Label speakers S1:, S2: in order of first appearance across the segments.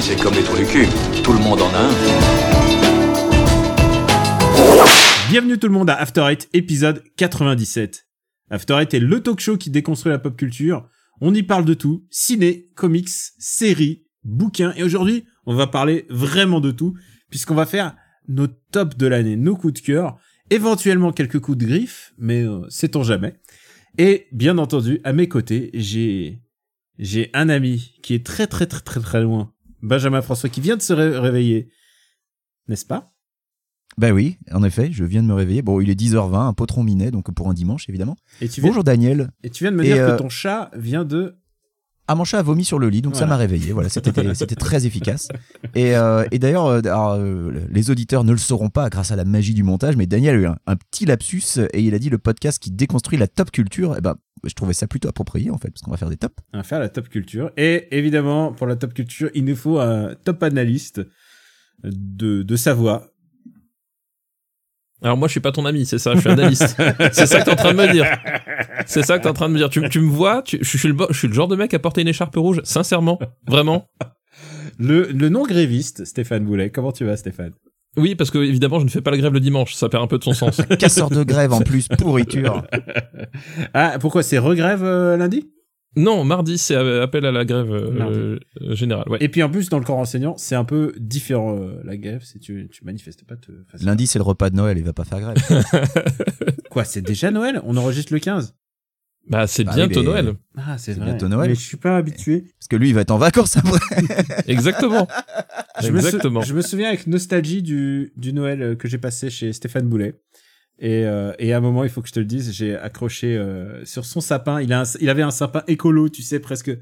S1: c'est comme les trous du cul. Tout le monde en a un.
S2: Bienvenue tout le monde à After Eight, épisode 97. After Eight est le talk show qui déconstruit la pop culture. On y parle de tout, ciné, comics, séries, bouquins, et aujourd'hui, on va parler vraiment de tout, puisqu'on va faire nos tops de l'année, nos coups de cœur, éventuellement quelques coups de griffe, mais euh, sait-on jamais. Et bien entendu, à mes côtés, j'ai j'ai un ami qui est très très très très très loin, Benjamin François, qui vient de se ré- réveiller, n'est-ce pas?
S3: Bah oui, en effet, je viens de me réveiller. Bon, il est 10h20, un potron minet, donc pour un dimanche, évidemment.
S2: et tu, viens,
S3: Bonjour Daniel.
S2: et tu viens de me
S3: Et,
S2: dire
S3: euh,
S2: que ton chat vient de...
S3: Ah, mon chat a vomi sur le lit, donc ça m'a réveillé. Voilà, c'était c'était très efficace. Et, euh, et d'ailleurs, euh, euh, les auditeurs ne le sauront pas grâce à la magie du montage, mais Daniel a eu un, un petit lapsus et il a dit le podcast qui déconstruit la top culture. Et ben, je trouvais ça plutôt approprié en fait, parce qu'on va faire des tops.
S2: On va faire la top culture. Et évidemment, pour la top culture, il nous faut un top analyste de, de sa voix.
S4: Alors moi je suis pas ton ami, c'est ça, je suis analyste. c'est ça que t'es en train de me dire. C'est ça que t'es en train de me dire. Tu, tu me vois, tu- je, suis le, je suis le genre de mec à porter une écharpe rouge, sincèrement, vraiment.
S2: Le, le non gréviste, Stéphane Boulet. Comment tu vas, Stéphane?
S4: Oui, parce que évidemment je ne fais pas la grève le dimanche, ça perd un peu de son sens.
S3: Casseur de grève en plus, pourriture.
S2: Ah, pourquoi c'est regrève euh, lundi?
S4: Non, mardi c'est appel à la grève euh, euh, générale. Ouais.
S2: Et puis en plus, dans le corps enseignant, c'est un peu différent euh, la grève. Si tu, tu manifestes pas, te
S3: Lundi, c'est le repas de Noël, il va pas faire grève.
S2: Quoi, c'est déjà Noël? On enregistre le 15
S4: Bah c'est
S3: Bah
S4: bientôt
S3: mais-
S4: Noël.
S2: Ah, c'est
S3: bientôt Noël.
S2: Mais je suis pas habitué.
S3: Parce que lui, il va être en vacances après.
S4: Exactement.
S2: Je me, sou-
S4: Exactement.
S2: je me souviens avec nostalgie du, du Noël que j'ai passé chez Stéphane Boulet. Et, euh, et à un moment, il faut que je te le dise, j'ai accroché euh, sur son sapin. Il, a un- il avait un sapin écolo, tu sais, presque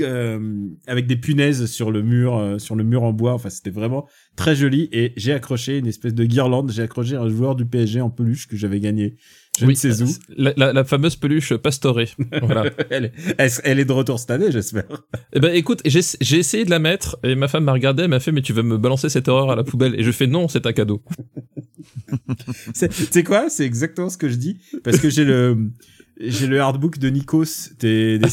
S2: euh, avec des punaises sur le mur, euh, sur le mur en bois. Enfin, c'était vraiment très joli. Et j'ai accroché une espèce de guirlande. J'ai accroché un joueur du PSG en peluche que j'avais gagné. Je ne sais où.
S4: La, la- la fameuse peluche pastorée. voilà.
S2: elle, est, elle, est de retour cette année, j'espère.
S4: Eh ben écoute, j'ai essayé de la mettre et ma femme m'a regardé, elle m'a fait mais tu vas me balancer cette horreur à la poubelle? Et je fais non, c'est un cadeau.
S2: C'est tu sais quoi? C'est exactement ce que je dis parce que j'ai le j'ai le hardbook de Nikos des, des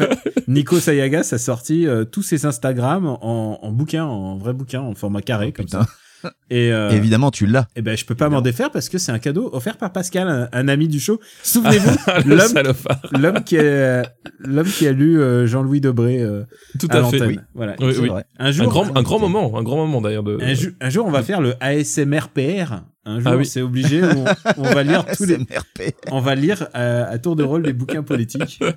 S2: Nikos Ayagas a sorti euh, tous ses Instagram en, en bouquin, en vrai bouquin, en format carré comme
S3: Putain.
S2: ça. Et, euh,
S3: évidemment, tu l'as.
S2: et ben je peux pas m'en défaire parce que c'est un cadeau offert par Pascal, un, un ami du show. Souvenez-vous, l'homme
S4: salopard.
S2: l'homme qui a l'homme qui a lu euh, Jean-Louis Debré euh,
S4: Tout
S2: à
S4: à fait. oui.
S2: Voilà.
S4: Oui, oui.
S2: Un
S4: Un
S2: jour,
S4: grand, un grand moment, un grand moment d'ailleurs de.
S2: un, jour, un jour, on va faire le ASMR PR. Un jour,
S4: Ah oui.
S2: c'est obligé. On, on va lire tous les, on va lire euh, à tour de rôle des bouquins politiques.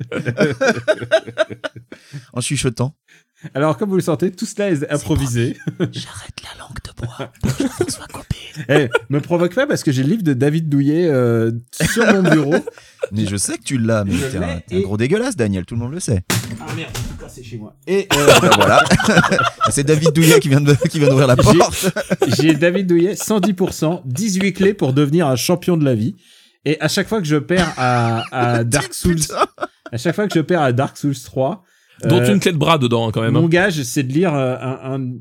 S3: En chuchotant.
S2: Alors, comme vous le sentez, tout cela est improvisé.
S3: J'arrête la langue de bois. Bonjour François Copé.
S2: Eh, me provoque pas parce que j'ai le livre de David Douillet euh, sur mon bureau.
S3: Mais je sais que tu l'as, mais t'es un, un gros dégueulasse, Daniel, tout le monde le sait.
S2: Ah merde, c'est chez moi. Et
S3: Ben voilà. C'est David Douillet qui vient de- qui vient d'ouvrir la porte.
S2: j'ai David Douillet, 110%, 18 clés pour devenir un champion de la vie. Et à chaque fois que je perds à, à Dark Souls, à chaque fois que je perds à Dark Souls 3,
S4: Dont
S2: euh,
S4: une clé de bras dedans quand même.
S2: Mon
S4: hein.
S2: gage, c'est de lire euh, un, un,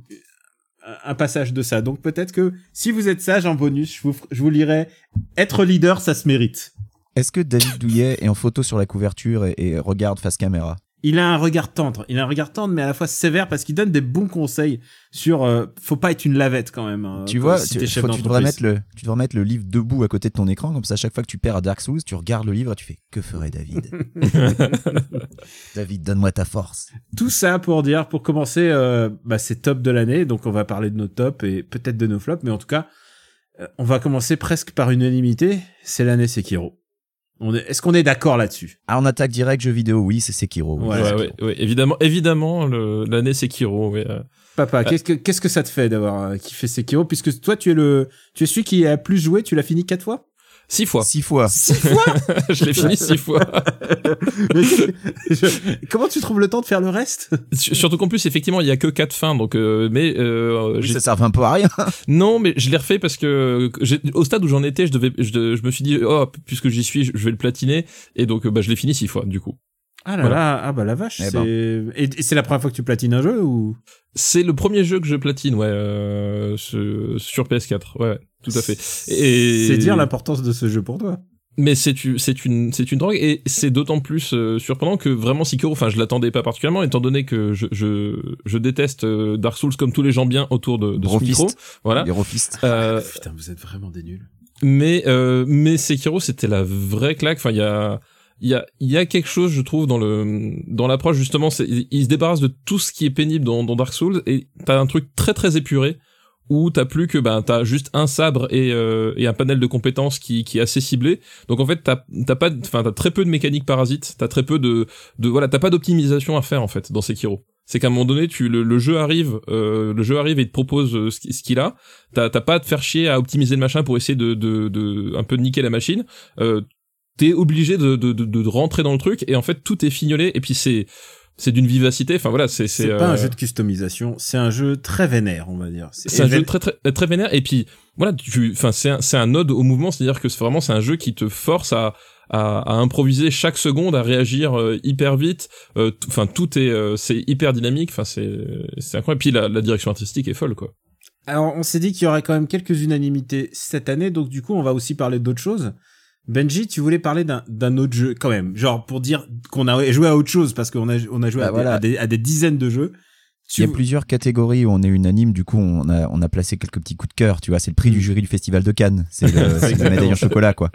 S2: un passage de ça. Donc peut-être que si vous êtes sage en bonus, je vous, je vous lirai Être leader, ça se mérite.
S3: Est-ce que David Douillet est en photo sur la couverture et, et regarde face caméra?
S2: Il a un regard tendre. Il a un regard tendre, mais à la fois sévère parce qu'il donne des bons conseils sur. euh, faut pas être une lavette quand même. hein,
S3: Tu vois,
S2: si
S3: tu,
S2: chef
S3: tu devrais mettre le, tu devrais mettre le livre debout à côté de ton écran, comme ça, à chaque fois que tu perds à Dark Souls, tu regardes le livre et tu fais Que ferait David David, donne-moi ta force.
S2: Tout ça pour dire, pour commencer, euh, bah, c'est top de l'année. Donc on va parler de nos tops et peut-être de nos flops, mais en tout cas, euh, on va commencer presque par unanimité. C'est l'année Sekiro. On est, est-ce qu'on est d'accord là-dessus?
S3: Ah, en attaque direct, jeu vidéo, oui, c'est Sekiro. oui.
S2: Ouais.
S4: Ouais, ouais, ouais, évidemment, évidemment, l'année Sekiro. Euh.
S2: Papa, qu'est-ce que qu'est-ce que ça te fait d'avoir euh, kiffé Sekiro? Puisque toi tu es le tu es celui qui a plus joué, tu l'as fini quatre fois?
S4: Six fois.
S3: Six fois.
S2: Six fois
S4: je l'ai fini six fois.
S2: Comment tu trouves le temps de faire le reste?
S4: Sur- Surtout qu'en plus, effectivement, il y a que quatre fins, donc euh, mais euh,
S3: Oui, ça sert un peu à rien.
S4: non, mais je l'ai refait parce que au stade où j'en étais, je devais, je, me suis dit, oh, puisque j'y suis, je je vais le platiner, et donc euh, bah je l'ai fini six fois du coup.
S2: Ah là
S4: Voilà.
S2: là, ah bah la vache,
S3: Eh
S2: c'est
S3: ben.
S2: et, c'est la première fois que tu platines un jeu ou?
S4: C'est le premier jeu que je platine, ouais, euh, ce- sur PS4, ouais, ouais, tout à fait. Et
S2: C'est dire l'importance de ce jeu pour toi.
S4: mais c'est une c'est une c'est une drogue et c'est d'autant plus euh, surprenant que vraiment Sekiro enfin je l'attendais pas particulièrement étant donné que je je, je déteste euh, Dark Souls comme tous les gens bien autour de, de ce
S3: Brofist.
S4: micro voilà
S3: Les rofistes.
S4: Euh,
S2: Putain, vous êtes vraiment des nuls.
S4: mais euh, mais Sekiro c'était la vraie claque enfin il y a il y a y a quelque chose je trouve dans le dans l'approche justement c'est il, se débarrasse de tout ce qui est pénible dans, dans Dark Souls et t'as un truc très très épuré où t'as plus que ben t'as juste un sabre et, euh, et un panel de compétences qui, qui est assez ciblé. Donc en fait t'as t'as pas enfin t'as très peu de mécaniques parasites t'as très peu de de voilà t'as pas d'optimisation à faire en fait dans Sekiro. C'est qu'à un moment donné tu le, le jeu arrive euh, le jeu arrive et te propose euh, ce qu'il a. T'as t'as pas à te faire chier à optimiser le machin pour essayer de de, de un peu de niquer la machine. Euh, t'es obligé de, de, de, de rentrer dans le truc et en fait tout est fignolé et puis c'est c'est d'une vivacité enfin voilà c'est
S2: C'est pas un
S4: euh,
S2: jeu de customisation, c'est un jeu très vénère, on va dire.
S4: c'est un jeu très très très vénère et puis voilà tu enfin c'est un, c'est un ode au mouvement c'est à dire que c'est vraiment c'est un jeu qui te force à à, à improviser chaque seconde à réagir euh, hyper vite euh, enfin tout est euh, c'est hyper dynamique enfin c'est c'est incroyable et puis la, la direction artistique est folle quoi
S2: Alors, on s'est dit qu'il y aurait quand même quelques unanimités cette année, donc du coup, on va aussi parler d'autres choses. Benji, tu voulais parler d'un autre jeu quand même, genre pour dire qu'on a joué à autre chose parce qu'on a on a joué
S3: Bah
S2: à, des-
S3: voilà.
S2: à, des, à des dizaines de jeux. Tu
S3: Il y a plusieurs catégories où on est unanime, du coup on a, on a placé quelques petits coups de cœur, tu vois, c'est le prix du jury du festival de Cannes, c'est la médaille en chocolat quoi.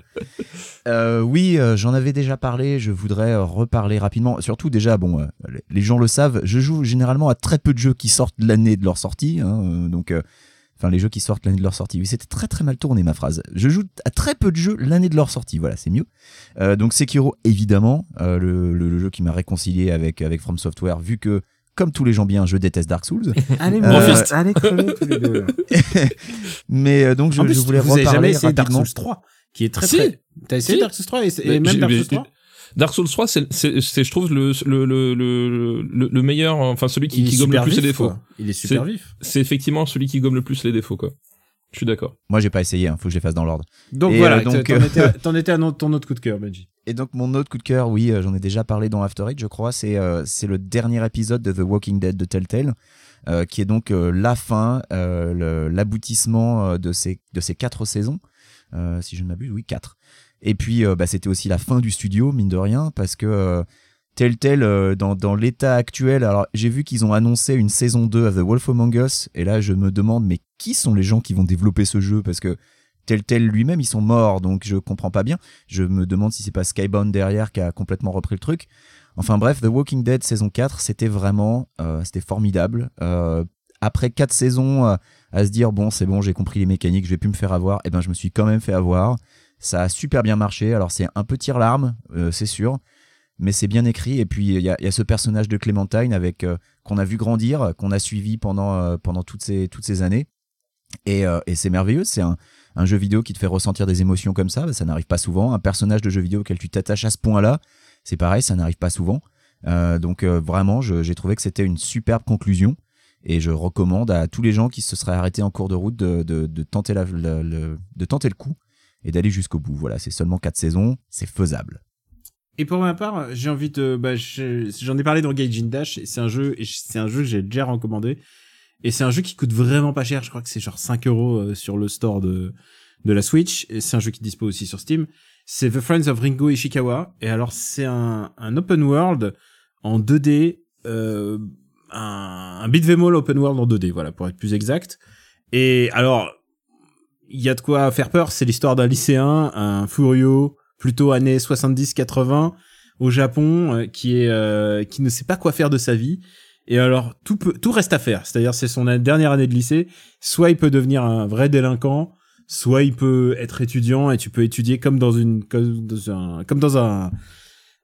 S3: Euh, oui, euh, j'en avais déjà parlé, je voudrais euh, reparler rapidement, surtout déjà, bon, les- gens le savent, je joue généralement à très peu de jeux qui sortent l'année de leur sortie, hein, donc... Enfin, les jeux qui sortent l'année de leur sortie. Oui, c'était très très mal tourné ma phrase. Je joue à très peu de jeux l'année de leur sortie. Voilà, c'est mieux. Euh, donc Sekiro, évidemment, euh, le, le- le jeu qui m'a réconcilié avec avec From Software, vu que comme tous les gens bien, je déteste Dark Souls.
S2: Allez,
S3: Euh,
S2: mon fils, allez crever tous les deux.
S3: Mais euh, donc je,
S2: en plus,
S3: je voulais
S2: vous avez
S3: reparler
S2: jamais essayé Dark. Souls 3, qui est très
S4: Si.
S2: très. T'as essayé
S4: Si.
S2: Dark Souls 3 et, et
S4: Mais
S2: même Dark Souls
S4: j'ai-
S2: 3
S4: Dark Souls 3 c'est c'est c'est je trouve le le le le le, le meilleur enfin celui qui,
S2: Il
S4: gomme le plus les défauts
S2: quoi. Il est super vif.
S4: c'est effectivement celui qui gomme le plus les défauts quoi je suis d'accord
S3: Moi, j'ai pas essayé. Hein, faut que je les fasse dans l'ordre.
S2: Donc
S3: Et,
S2: voilà,
S3: euh, donc,
S2: t'en
S3: euh,
S2: étais, à- t'en étais à ton autre coup de cœur, Benji.
S3: Et donc mon autre coup de cœur, oui, euh, j'en ai déjà parlé dans After Eight, je crois. C'est euh, c'est le dernier épisode de The Walking Dead de Telltale, euh, qui est donc euh, la fin, euh, l'aboutissement euh, de ces de ces quatre saisons, euh, si je ne m'abuse, oui quatre. Et puis euh, bah, c'était aussi la fin du studio, mine de rien, parce que euh, Telltale, euh, dans, l'état actuel, alors j'ai vu qu'ils ont annoncé une saison 2 à The Wolf Among Us, et là je me demande, mais qui sont les gens qui vont développer ce jeu? Parce que Telltale lui-même, ils sont morts, donc je comprends pas bien. Je me demande si c'est pas Skybound derrière qui a complètement repris le truc. Enfin bref, The Walking Dead saison 4, c'était vraiment, c'était formidable. Après quatre saisons à se dire bon c'est bon j'ai compris les mécaniques je vais plus me faire avoir et ben je me suis quand même fait avoir ça a super bien marché. Alors c'est un peu larme euh, c'est sûr mais c'est bien écrit. Et puis il y a, ce personnage de Clementine avec euh, qu'on a vu grandir qu'on a suivi pendant euh, pendant toutes ces toutes ces années. Et, c'est merveilleux. C'est un, jeu vidéo qui te fait ressentir des émotions comme ça. Ça n'arrive pas souvent. Un personnage de jeu vidéo auquel tu t'attaches à ce point là c'est pareil ça n'arrive pas souvent. Donc vraiment j'ai trouvé que c'était une superbe conclusion. Et je recommande à tous les gens qui se seraient arrêtés en cours de route de, tenter, de tenter le coup et d'aller jusqu'au bout. Voilà, c'est seulement quatre saisons, c'est faisable.
S2: Et pour ma part, j'ai envie de, bah, je- j'en ai parlé dans Gaijin Dash, et c'est un jeu, c'est un jeu que j'ai déjà recommandé. Et c'est un jeu qui coûte vraiment pas cher, je crois que c'est genre 5 euros euh, sur le store de, de la Switch, et c'est un jeu qui dispose aussi sur Steam. C'est The Friends of Ringo Ishikawa, et alors c'est un, un open world en 2D, euh, un, un beat'em all open world en 2D, voilà, pour être plus exact. Et alors, il y a de quoi faire peur, c'est l'histoire d'un lycéen, un Furio, plutôt années 70-80, au Japon, euh, qui est euh, qui ne sait pas quoi faire de sa vie. Et alors tout peut, tout reste à faire. C'est-à-dire c'est son dernière année de lycée. Soit il peut devenir un vrai délinquant, soit il peut être étudiant et tu peux étudier comme dans une comme dans un comme dans un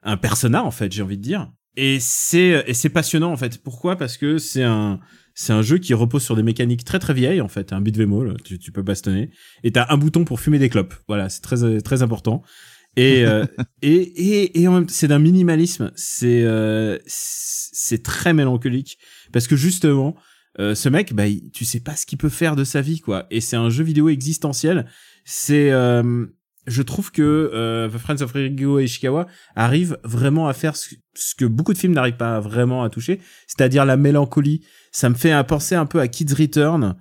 S2: un persona en fait, j'ai envie de dire. Et c'est et c'est passionnant en fait. Pourquoi? Parce que c'est un c'est un jeu qui repose sur des mécaniques très très vieilles en fait, un beat'em all, tu, tu peux bastonner et t'as un bouton pour fumer des clopes. Voilà, c'est très très important. Et euh, et et et en même temps, c'est d'un minimalisme, c'est euh, c'est très mélancolique parce que justement euh, ce mec bah il- tu sais pas ce qu'il peut faire de sa vie quoi et c'est un jeu vidéo existentiel. C'est euh, je trouve que euh, The Friends of Ringo Ishikawa arrive vraiment à faire ce, ce que beaucoup de films n'arrivent pas vraiment à toucher, c'est-à-dire la mélancolie. Ça me fait penser un peu à Kids Return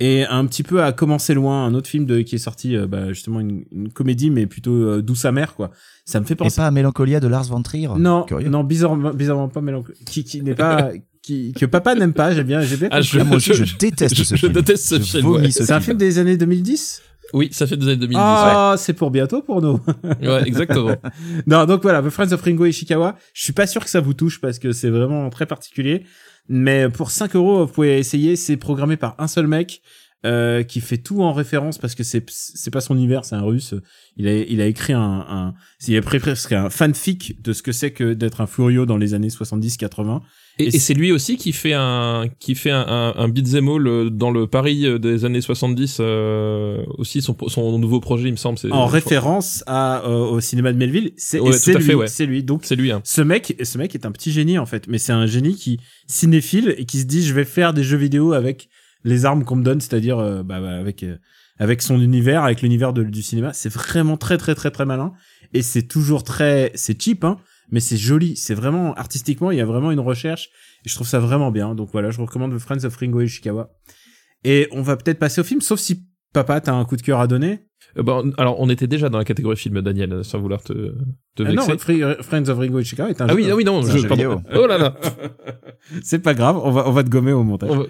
S2: et un petit peu à commencer loin, un autre film de, qui est sorti, euh, bah, justement une, une comédie, mais plutôt euh, douce amère, quoi. Ça me fait
S3: Et
S2: penser.
S3: pas à Mélancolia de Lars von Trier?
S2: non,
S3: Curieux.
S2: non, bizarrement, bizarrement pas mélancolique. Qui, qui n'est pas, qui, que papa n'aime pas. J'ai bien, j'ai bien.
S4: Ah, je,
S3: Ah, moi aussi, je,
S4: je-
S3: déteste
S4: je-
S3: ce
S4: je
S3: film.
S4: déteste ce
S3: Je
S4: film,
S3: ce
S2: C'est un film des années 2010.
S4: Oui, ça fait des années 2010.
S2: Ah, c'est pour bientôt pour nous.
S4: ouais, exactement.
S2: non, donc voilà, The Friends of Ringo Ishikawa. Je suis pas sûr que ça vous touche parce que c'est vraiment très particulier. Mais pour 5 euros, vous pouvez essayer. C'est programmé par un seul mec. Euh, qui fait tout en référence parce que c'est c'est pas son univers, c'est un russe. Il a il a écrit un, un il a presque un fanfic de ce que c'est que d'être un Furio dans les années 70-80.
S4: Et,
S2: Et
S4: et c'est lui aussi qui fait un qui fait un, un, un beat'em all euh, dans le Paris euh, des années 70 euh, aussi son son nouveau projet il me semble c'est
S2: En référence à euh, au cinéma de Melville, c'est
S4: Ouais,
S2: lui,
S4: ouais.
S2: c'est lui. Donc
S4: c'est lui hein.
S2: ce mec, ce mec est un petit génie en fait, mais c'est un génie qui cinéphile et qui se dit je vais faire des jeux vidéo avec les armes qu'on me donne, c'est-à-dire euh, bah, bah, avec euh, avec son univers, avec l'univers du cinéma. C'est vraiment très très très très malin et c'est toujours très c'est cheap hein, mais c'est joli. C'est vraiment artistiquement il y a vraiment une recherche et je trouve ça vraiment bien. Donc voilà, je recommande The Friends of Ringo Ishikawa. Et on va peut-être passer au film, sauf si papa t'as un coup de cœur à donner.
S4: Euh, bon, alors on était déjà dans la catégorie film Daniel sans vouloir te te
S2: Ah non,
S4: vexer
S2: Fri- Friends of Ringo Ishikawa est un
S4: ah
S2: jeu-
S4: oui ah oui non
S3: C'est un
S4: je
S3: jeu
S4: pardon.
S3: vidéo.
S4: oh là là
S2: C'est pas grave, on va on va te gommer au montage.
S4: On va-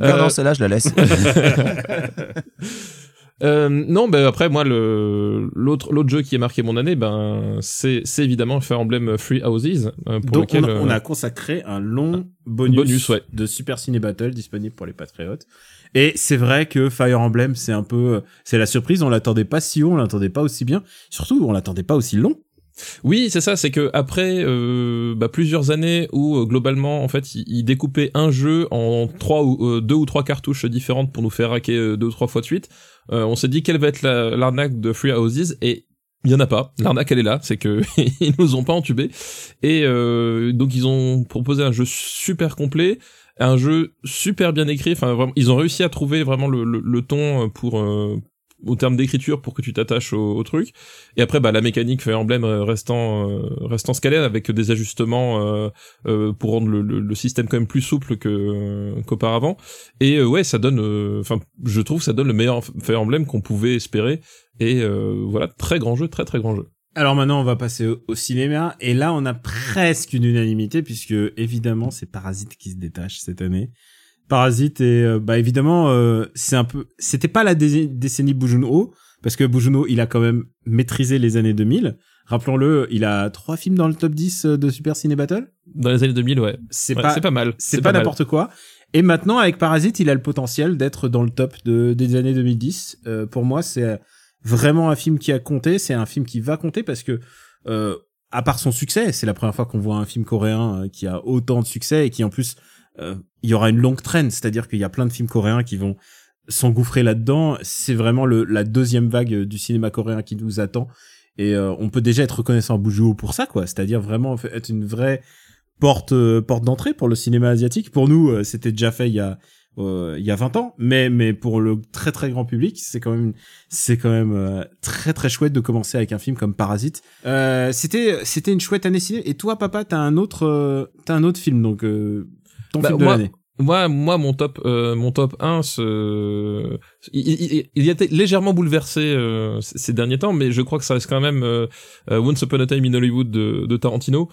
S3: Non,
S4: Euh,
S3: non, celle-là, je la laisse.
S4: Euh, non, ben après moi le l'autre l'autre jeu qui a marqué mon année, ben c'est c'est évidemment Fire Emblem Free Houses euh, pour
S2: Donc
S4: lequel
S2: on, a, on
S4: euh,
S2: a consacré un long bonus,
S4: bonus, ouais.
S2: de Super Ciné Battle disponible pour les patriotes. Et c'est vrai que Fire Emblem, c'est un peu, c'est la surprise. On l'attendait pas si haut, on l'attendait pas aussi bien. Surtout, on l'attendait pas aussi long.
S4: Oui, c'est ça, c'est que après euh, bah, plusieurs années où euh, globalement en fait ils, découpaient un jeu en trois ou euh, deux ou trois cartouches différentes pour nous faire hacker euh, deux ou trois fois de suite, euh, on s'est dit quelle va être la- l'arnaque de Free Houses et il y en a pas. L'arnaque elle est là, c'est que ils nous ont pas entubés et euh, donc ils ont proposé un jeu super complet, un jeu super bien écrit. Enfin vraiment, ils ont réussi à trouver vraiment le ton pour euh, au terme d'écriture pour que tu t'attaches au, au truc. Et après, bah, la mécanique Fire Emblem euh, restant euh, restant scalée avec des ajustements euh, euh, pour rendre le, le, le système quand même plus souple que euh, qu'auparavant. Et ouais, ça donne, enfin, je trouve, ça donne le meilleur Fire Emblem qu'on pouvait espérer. Et voilà, très grand jeu, très très grand jeu.
S2: Alors maintenant, on va passer au, au cinéma. Et là, on a presque une unanimité puisque évidemment, c'est Parasite qui se détache cette année. Parasite et euh, bah évidemment, euh, c'est un peu, c'était pas la dé- décennie Bujunho parce que Bujunho, il a quand même maîtrisé les années 2000. Rappelons-le, il a trois films dans le top 10 de Super Ciné Battle?
S4: Dans les années 2000, ouais,
S2: C'est
S4: Ouais,
S2: pas,
S4: c'est pas mal.
S2: c'est pas
S4: mal.
S2: n'importe quoi. Et maintenant, avec Parasite, il a le potentiel d'être dans le top de, des années 2010. Euh, pour moi, c'est vraiment un film qui a compté. C'est un film qui va compter parce que, euh, à part son succès, c'est la première fois qu'on voit un film coréen euh, qui a autant de succès et qui en plus, euh, il y aura une longue traîne. C'est-à-dire qu'il y a plein de films coréens qui vont s'engouffrer là-dedans. C'est vraiment le, la deuxième vague euh, du cinéma coréen qui nous attend. Et euh, on peut déjà être reconnaissant à Bujo pour ça, quoi. C'est-à-dire vraiment être une vraie porte euh, porte d'entrée pour le cinéma asiatique. Pour nous, euh, c'était déjà fait il y a euh, il y a 20 ans, mais mais pour le très très grand public, c'est quand même c'est quand même euh, très très chouette de commencer avec un film comme Parasite. Euh, c'était c'était une chouette année ciné. Et toi, papa, t'as un autre euh, t'as un autre film donc euh, ton
S4: Bah,
S2: film de
S4: moi-
S2: l'année.
S4: Moi, moi, mon top, euh, mon top 1, se... il, il, il a été légèrement bouleversé euh, ces derniers temps, mais je crois que ça reste quand même euh, euh, Once Upon a Time in Hollywood de, de Tarantino.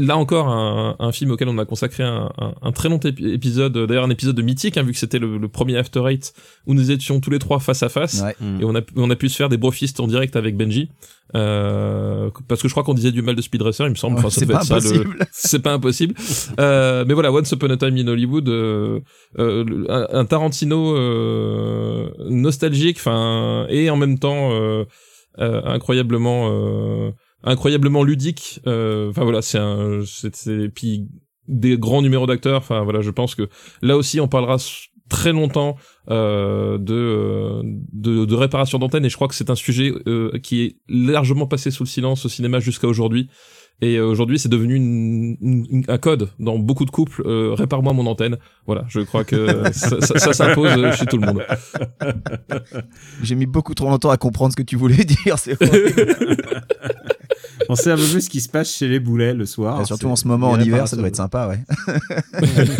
S4: Là encore, un, un film auquel on a consacré un, un, un très long épi- épisode, d'ailleurs un épisode mythique, hein, vu que c'était le, le premier After Eight, où nous étions tous les trois face à face.
S3: Ouais.
S2: Mm.
S4: Et on a, on a pu se faire des brofistes en direct avec Benji. Euh, parce que je crois qu'on disait du mal de Speed Racer, il me semble. Enfin,
S3: C'est pas impossible.
S4: c'est pas impossible. Euh, mais voilà, Once Upon a Time in Hollywood, euh, euh, un, un Tarantino euh, nostalgique, enfin, et en même temps euh, euh, incroyablement, euh, incroyablement ludique. Euh, Enfin voilà, c'est un, c'est, c'est- puis des grands numéros d'acteurs. Enfin voilà, je pense que là aussi on parlera très longtemps euh, de, euh, de de réparation d'antenne et je crois que c'est un sujet euh, qui est largement passé sous le silence au cinéma jusqu'à aujourd'hui et euh, aujourd'hui, c'est devenu une, une- un code dans beaucoup de couples. Euh, Répare-moi mon antenne. Voilà, je crois que ça, ça, ça s'impose chez tout le monde.
S3: J'ai mis beaucoup trop longtemps à comprendre ce que tu voulais dire. C'est.
S2: On sait un peu plus ce qui se passe chez les boulets le soir.
S3: Et surtout en ce moment, en hiver, ça doit être sympa, ouais.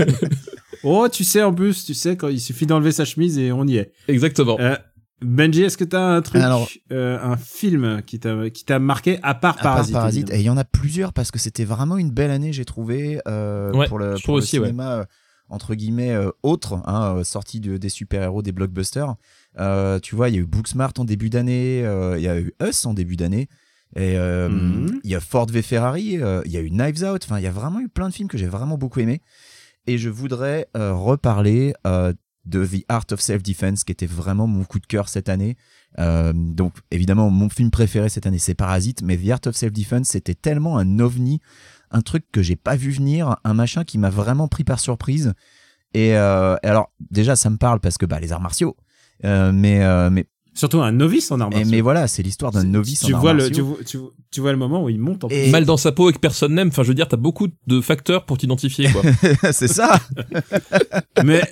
S2: Oh, tu sais, en plus, tu sais, quand il suffit d'enlever sa chemise et on y est.
S4: Exactement.
S2: Euh, Benji, est-ce que t'as un truc,
S3: Alors-
S2: euh, un film qui t'a qui t'a marqué à part
S3: À part
S2: Parasite
S3: Et il y en a plusieurs parce que c'était vraiment une belle année, j'ai trouvé, euh,
S4: Ouais,
S3: pour le,
S4: je
S3: pour
S4: trouve
S3: le
S4: aussi, ouais.
S3: cinéma, euh, entre guillemets, euh, autre, hein, sorti de- des super-héros, des blockbusters. Euh, tu vois, il y a eu Booksmart en début d'année, euh, il y a eu Us en début d'année. Et euh,
S2: Mhm.
S3: il y a Ford v Ferrari, euh, il y a eu Knives Out, enfin il y a vraiment eu plein de films que j'ai vraiment beaucoup aimé. Et je voudrais euh, reparler de The Art of Self-Defense, qui était vraiment mon coup de cœur cette année. Donc évidemment, mon film préféré cette année, c'est Parasite, mais The Art of Self-Defense, c'était tellement un ovni, un truc que j'ai pas vu venir, un machin qui m'a vraiment pris par surprise. Et, et alors déjà, ça me parle parce que bah, les arts martiaux. Mais, mais,
S2: Surtout un novice en martiaux.
S3: mais voilà, c'est l'histoire d'un novice
S2: tu
S3: en
S2: vois le, tu, vois, tu, vois- tu vois le moment où il monte en
S3: Et-
S4: Mal dans sa peau et que personne n'aime. Enfin, je veux dire, t'as beaucoup de facteurs pour t'identifier, quoi.
S3: c'est ça
S2: mais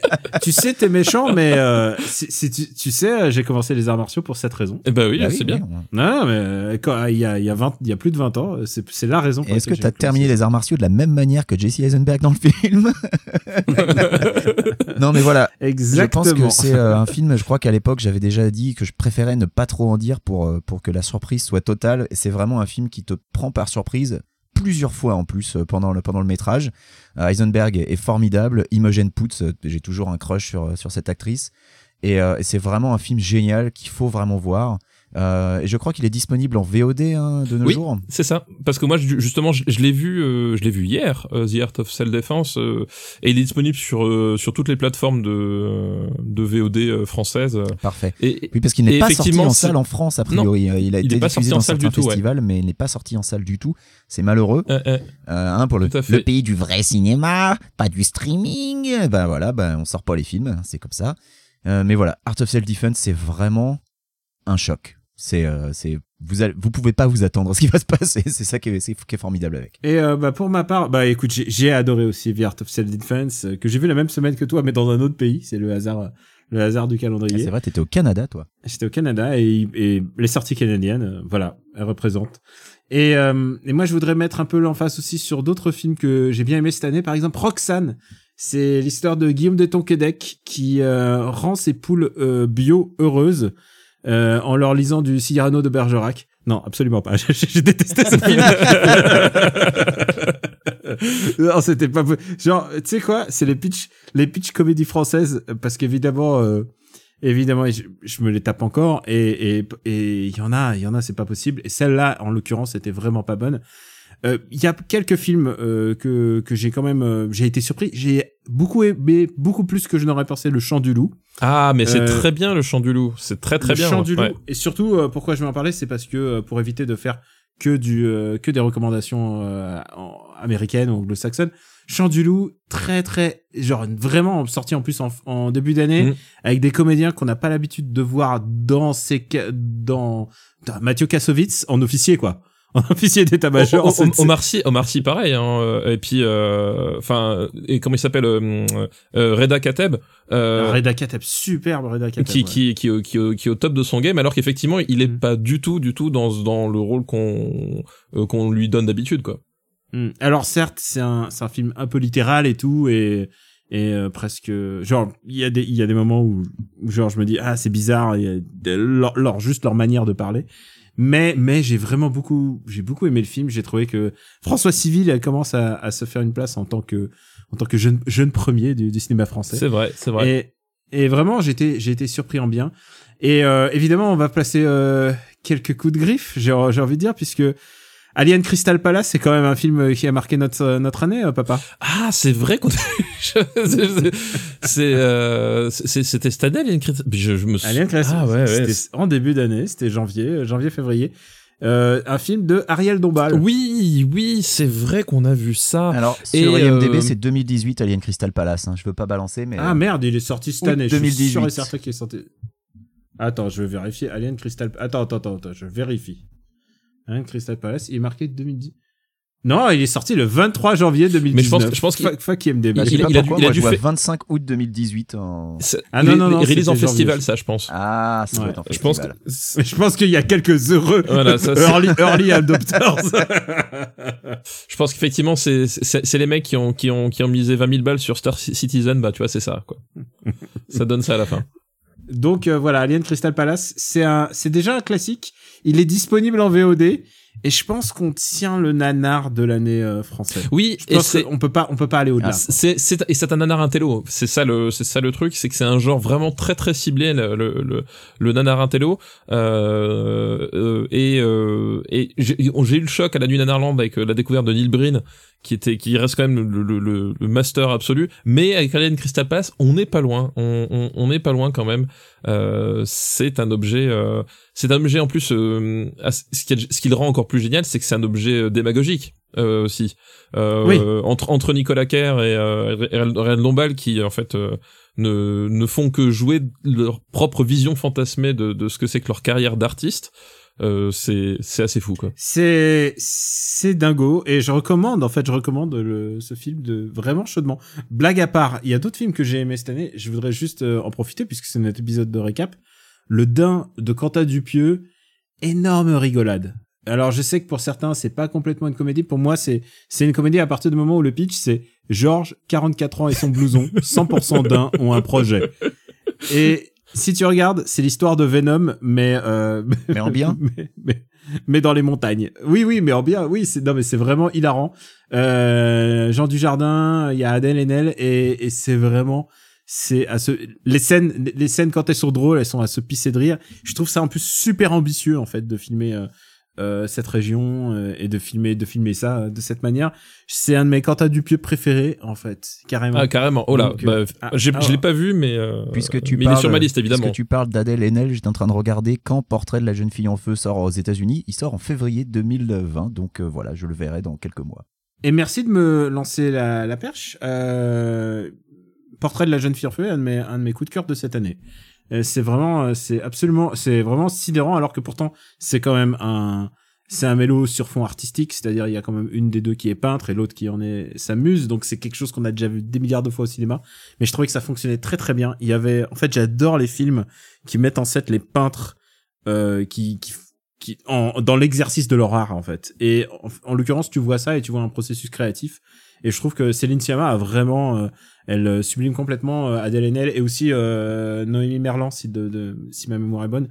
S2: tu sais, t'es méchant, mais euh, si, si tu, tu sais, euh, j'ai commencé les arts martiaux pour cette raison.
S4: Eh ben oui,
S3: Bah
S4: c'est bien.
S3: oui, on-
S2: Non, mais euh, quand, il y a, il y a 20, il y a plus de 20 ans, c'est, c'est la raison.
S3: Est-ce que
S2: laquelle
S3: tu as
S2: j'ai
S3: terminé les arts martiaux de la même manière que Jesse Eisenberg dans le film Non mais voilà,
S2: Exactement.
S3: Je pense que c'est euh, un film, je crois qu'à l'époque j'avais déjà dit que je préférais ne pas trop en dire pour, euh, que la surprise soit totale. C'est vraiment un film qui te prend par surprise plusieurs fois en plus euh, pendant le, métrage. Euh, Eisenberg est, formidable. Imogen Poots, euh, j'ai toujours un crush sur, cette actrice. Et c'est vraiment un film génial qu'il faut vraiment voir. Euh, et je crois qu'il est disponible en VOD hein, de nos
S4: Oui.
S3: jours.
S4: C'est ça, parce que moi je- justement je, je l'ai vu, euh, je l'ai vu hier, euh, The Art of Self Defense, euh, et il est disponible sur euh, sur toutes les plateformes de de VOD euh, françaises.
S3: Parfait.
S4: Et,
S3: Oui, parce qu'il n'est pas sorti en salle en France, a priori. Euh, il a
S4: il
S3: été
S4: pas
S3: diffusé
S4: sorti en
S3: dans
S4: salle du tout, ouais.
S3: festivals, mais il n'est pas sorti en salle du tout. C'est malheureux.
S4: euh, euh,
S3: Euh, hein, pour le, le pays du vrai cinéma, pas du streaming. Ben voilà, ben on sort pas les films, c'est comme ça. Euh, mais voilà, Art of Self Defense, c'est vraiment un choc. C'est, euh, c'est, vous allez, vous pouvez pas vous attendre à ce qui va se passer. C'est ça qui est, c'est- qui est formidable avec.
S2: Et euh, bah, pour ma part, bah écoute, j'ai, j'ai adoré aussi The Art of Self-Defense, euh, que j'ai vu la même semaine que toi, mais dans un autre pays. C'est le hasard, euh, le hasard du
S3: Ah,
S2: calendrier.
S3: c'est vrai, t'étais au Canada, toi.
S2: J'étais au Canada et, et les sorties canadiennes, voilà, elles représentent. Et, euh, et moi, je voudrais mettre un peu l'emphase aussi sur d'autres films que j'ai bien aimé cette année. Par exemple, Roxane. C'est l'histoire de Guillaume de Tonquédec qui euh, rend ses poules euh, bio heureuses euh, en leur lisant du Cyrano de Bergerac. Non, absolument pas. J'ai détesté ce film. non, c'était pas genre, tu sais quoi? C'est les pitch, les pitch comédies françaises parce qu'évidemment, euh, évidemment, je, je me les tape encore et et et il y en a, il y en a, c'est pas possible. Et celle-là, en l'occurrence, c'était vraiment pas bonne. Euh, Il y a quelques films euh, que que j'ai quand même, euh, j'ai été surpris. J'ai beaucoup aimé, beaucoup plus que je n'aurais pensé, Le Chant du Loup.
S4: Ah, mais c'est
S2: Euh,
S4: très bien le chant du loup. C'est très très
S2: le
S4: bien.
S2: Chant
S4: ouais.
S2: du Loup. Et surtout, euh, pourquoi je vais en parler, c'est parce que euh, pour éviter de faire que du que des recommandations américaines ou anglo-saxonnes, Chant du Loup, très très genre vraiment sorti en plus en, en début d'année
S4: Mhm.
S2: avec des comédiens qu'on n'a pas l'habitude de voir dans ces dans, dans Mathieu Kassovitz en officier quoi, en officier d'état-major.
S4: O- o-
S2: c'est-
S4: O-
S2: c'est-
S4: Omar Sy, Omar Sy, pareil. Hein, euh, et puis, euh, enfin, et comment il s'appelle euh, euh, Reda Kateb, euh,
S2: Reda Kateb, superbe Reda Kateb.
S4: qui,
S2: ouais.
S4: qui, qui, qui, qui, qui est au top de son game, alors qu'effectivement, il est
S2: Mm.
S4: pas du tout, du tout dans dans le rôle qu'on euh, qu'on lui donne d'habitude, quoi.
S2: Mm. Alors certes, c'est un c'est un film un peu littéral et tout et et euh, presque genre il y a des il y a des moments où, où genre je me dis ah c'est bizarre il y a leur- juste leur manière de parler. Mais mais j'ai vraiment beaucoup j'ai beaucoup aimé le film, j'ai trouvé que François Civil elle commence à, à se faire une place en tant que en tant que jeune jeune premier du, du cinéma français.
S4: C'est vrai, c'est vrai.
S2: Et, et vraiment, j'ai été, j'ai été surpris en bien. Et euh, évidemment, on va placer euh, quelques coups de griffe, j'ai j'ai envie de dire, puisque Alien Crystal Palace, c'est quand même un film qui a marqué notre, notre année, euh, papa.
S4: Ah, c'est vrai qu'on. c'est euh, c'est- c'était cette année, Alien Crystal- Je, je me suis.
S2: Alien Crystal
S4: Ah ouais, ouais.
S2: C'était en début d'année, c'était janvier, euh, janvier-février. Euh, un film de Ariel Dombal.
S4: Oui, oui, c'est vrai qu'on a vu ça.
S3: Alors,
S4: Et,
S3: sur IMDb,
S4: euh,
S3: c'est 2018 Alien Crystal Palace. Hein. Je veux pas balancer, mais.
S2: Ah
S3: euh,
S2: merde, il est sorti cette année. Je suis
S3: 2018.
S2: sûr et certain qu'il est sorti. Attends, je vais vérifier. Alien Crystal. Attends, attends, attends, attends, je vérifie. Alien Crystal Palace, il est marqué 2010. Non, il est sorti le 23 janvier 2019.
S4: Mais je pense- je pense qu'il-
S2: Fuck, fuck IMDb.
S4: Il-
S3: Je sais
S4: il-
S3: pas
S4: il a
S3: pourquoi,
S4: il a
S3: moi,
S4: dû
S3: je vois
S4: fait-
S3: 25 août 2018 en...
S4: C'est-
S2: Ah non, non, non,
S4: release en festival,
S2: janvier.
S4: ça, je pense.
S3: Ah, ça
S2: Ouais.
S3: en
S4: Je pense que.
S2: Je pense qu'il y a quelques heureux
S4: Voilà, ça, c'est-
S2: early, early adopters.
S4: je pense qu'effectivement c'est c'est c'est les mecs qui ont qui ont qui ont misé 20 000 balles sur Star Citizen, bah tu vois c'est ça quoi. ça donne ça à la fin.
S2: Donc euh, voilà, Alien Crystal Palace, c'est un, c'est déjà un classique. Il est disponible en VOD et je pense qu'on tient le nanar de l'année euh, française.
S4: Oui,
S2: Je pense qu'on peut pas, on peut pas aller au-delà.
S4: c'est c'est et c'est un nanar intello c'est ça le c'est ça le truc c'est que c'est un genre vraiment très très ciblé le le le, le nanar intello euh, euh, et euh, et j'ai eu le choc à la nuit nanarland avec la découverte de Neil Breen qui était qui reste quand même le le, le, le master absolu. Mais avec Alien Palace on n'est pas loin. On on on n'est pas loin quand même. Euh, c'est un objet euh, c'est un objet en plus euh, ce qui ce qui le rend encore plus génial c'est que c'est un objet euh, démagogique euh, aussi. Euh,
S2: Oui.
S4: entre entre Nicolas Kerr et euh, et Ryan Dombal qui en fait euh, ne ne font que jouer leur propre vision fantasmée de de ce que c'est que leur carrière d'artiste euh, c'est c'est assez fou quoi
S2: C'est c'est dingo et je recommande en fait je recommande le, ce film de vraiment chaudement. Blague à part, il y a d'autres films que j'ai aimés cette année. Je voudrais juste euh, en profiter puisque c'est notre épisode de récap. Le Dain de Quentin Dupieux, énorme rigolade. Alors je sais que pour certains c'est pas complètement une comédie. Pour moi c'est c'est une comédie à partir du moment où le pitch c'est Georges 44 ans et son blouson 100% Dain ont un projet. Et si tu regardes, c'est l'histoire de Venom, mais euh,
S3: Mais en bien
S2: mais, mais, mais dans les montagnes. Oui, oui, mais en bien. Oui, c'est non, mais c'est vraiment hilarant. Euh, Jean Dujardin, il y a Adèle Haenel et, et c'est vraiment c'est à ce les scènes les scènes quand elles sont drôles, elles sont à se pisser de rire. Je trouve ça en plus super ambitieux en fait de filmer euh, euh, cette région euh, et de filmer de filmer ça euh, de cette manière. C'est un de mes Quentin Dupieux préférés en fait, carrément.
S4: ah carrément oh là
S2: Donc, euh,
S4: bah,
S2: ah,
S4: j'ai
S2: ah,
S4: je l'ai
S2: ouais.
S4: pas vu mais euh,
S3: Puisque tu
S4: mais
S3: parles,
S4: il est sur ma liste évidemment
S3: Puisque tu parles d'Adèle Haenel, j'étais en train de regarder quand Portrait de la jeune fille en feu sort aux États-Unis. Il sort en février 2020, donc euh, voilà, je le verrai dans quelques mois.
S2: Et merci de me lancer la, la perche. Euh, Portrait de la jeune fille en feu, un de mes, un de mes coups de cœur de cette année. C'est vraiment, euh, c'est absolument, c'est vraiment sidérant, alors que pourtant, c'est quand même un, c'est un mélo sur fond artistique, c'est-à-dire il y a quand même une des deux qui est peintre et l'autre qui en est s'amuse, donc c'est quelque chose qu'on a déjà vu des milliards de fois au cinéma. Mais je trouvais que ça fonctionnait très très bien. Il y avait, en fait, j'adore les films qui mettent en scène les peintres euh, qui, qui qui en, dans l'exercice de leur art en fait. Et en l'occurrence, tu vois ça et tu vois un processus créatif. Et je trouve que Céline Sciamma a vraiment, euh, elle euh, sublime complètement euh, Adèle Haenel et aussi Noémie Merlan si de, de si ma mémoire est bonne.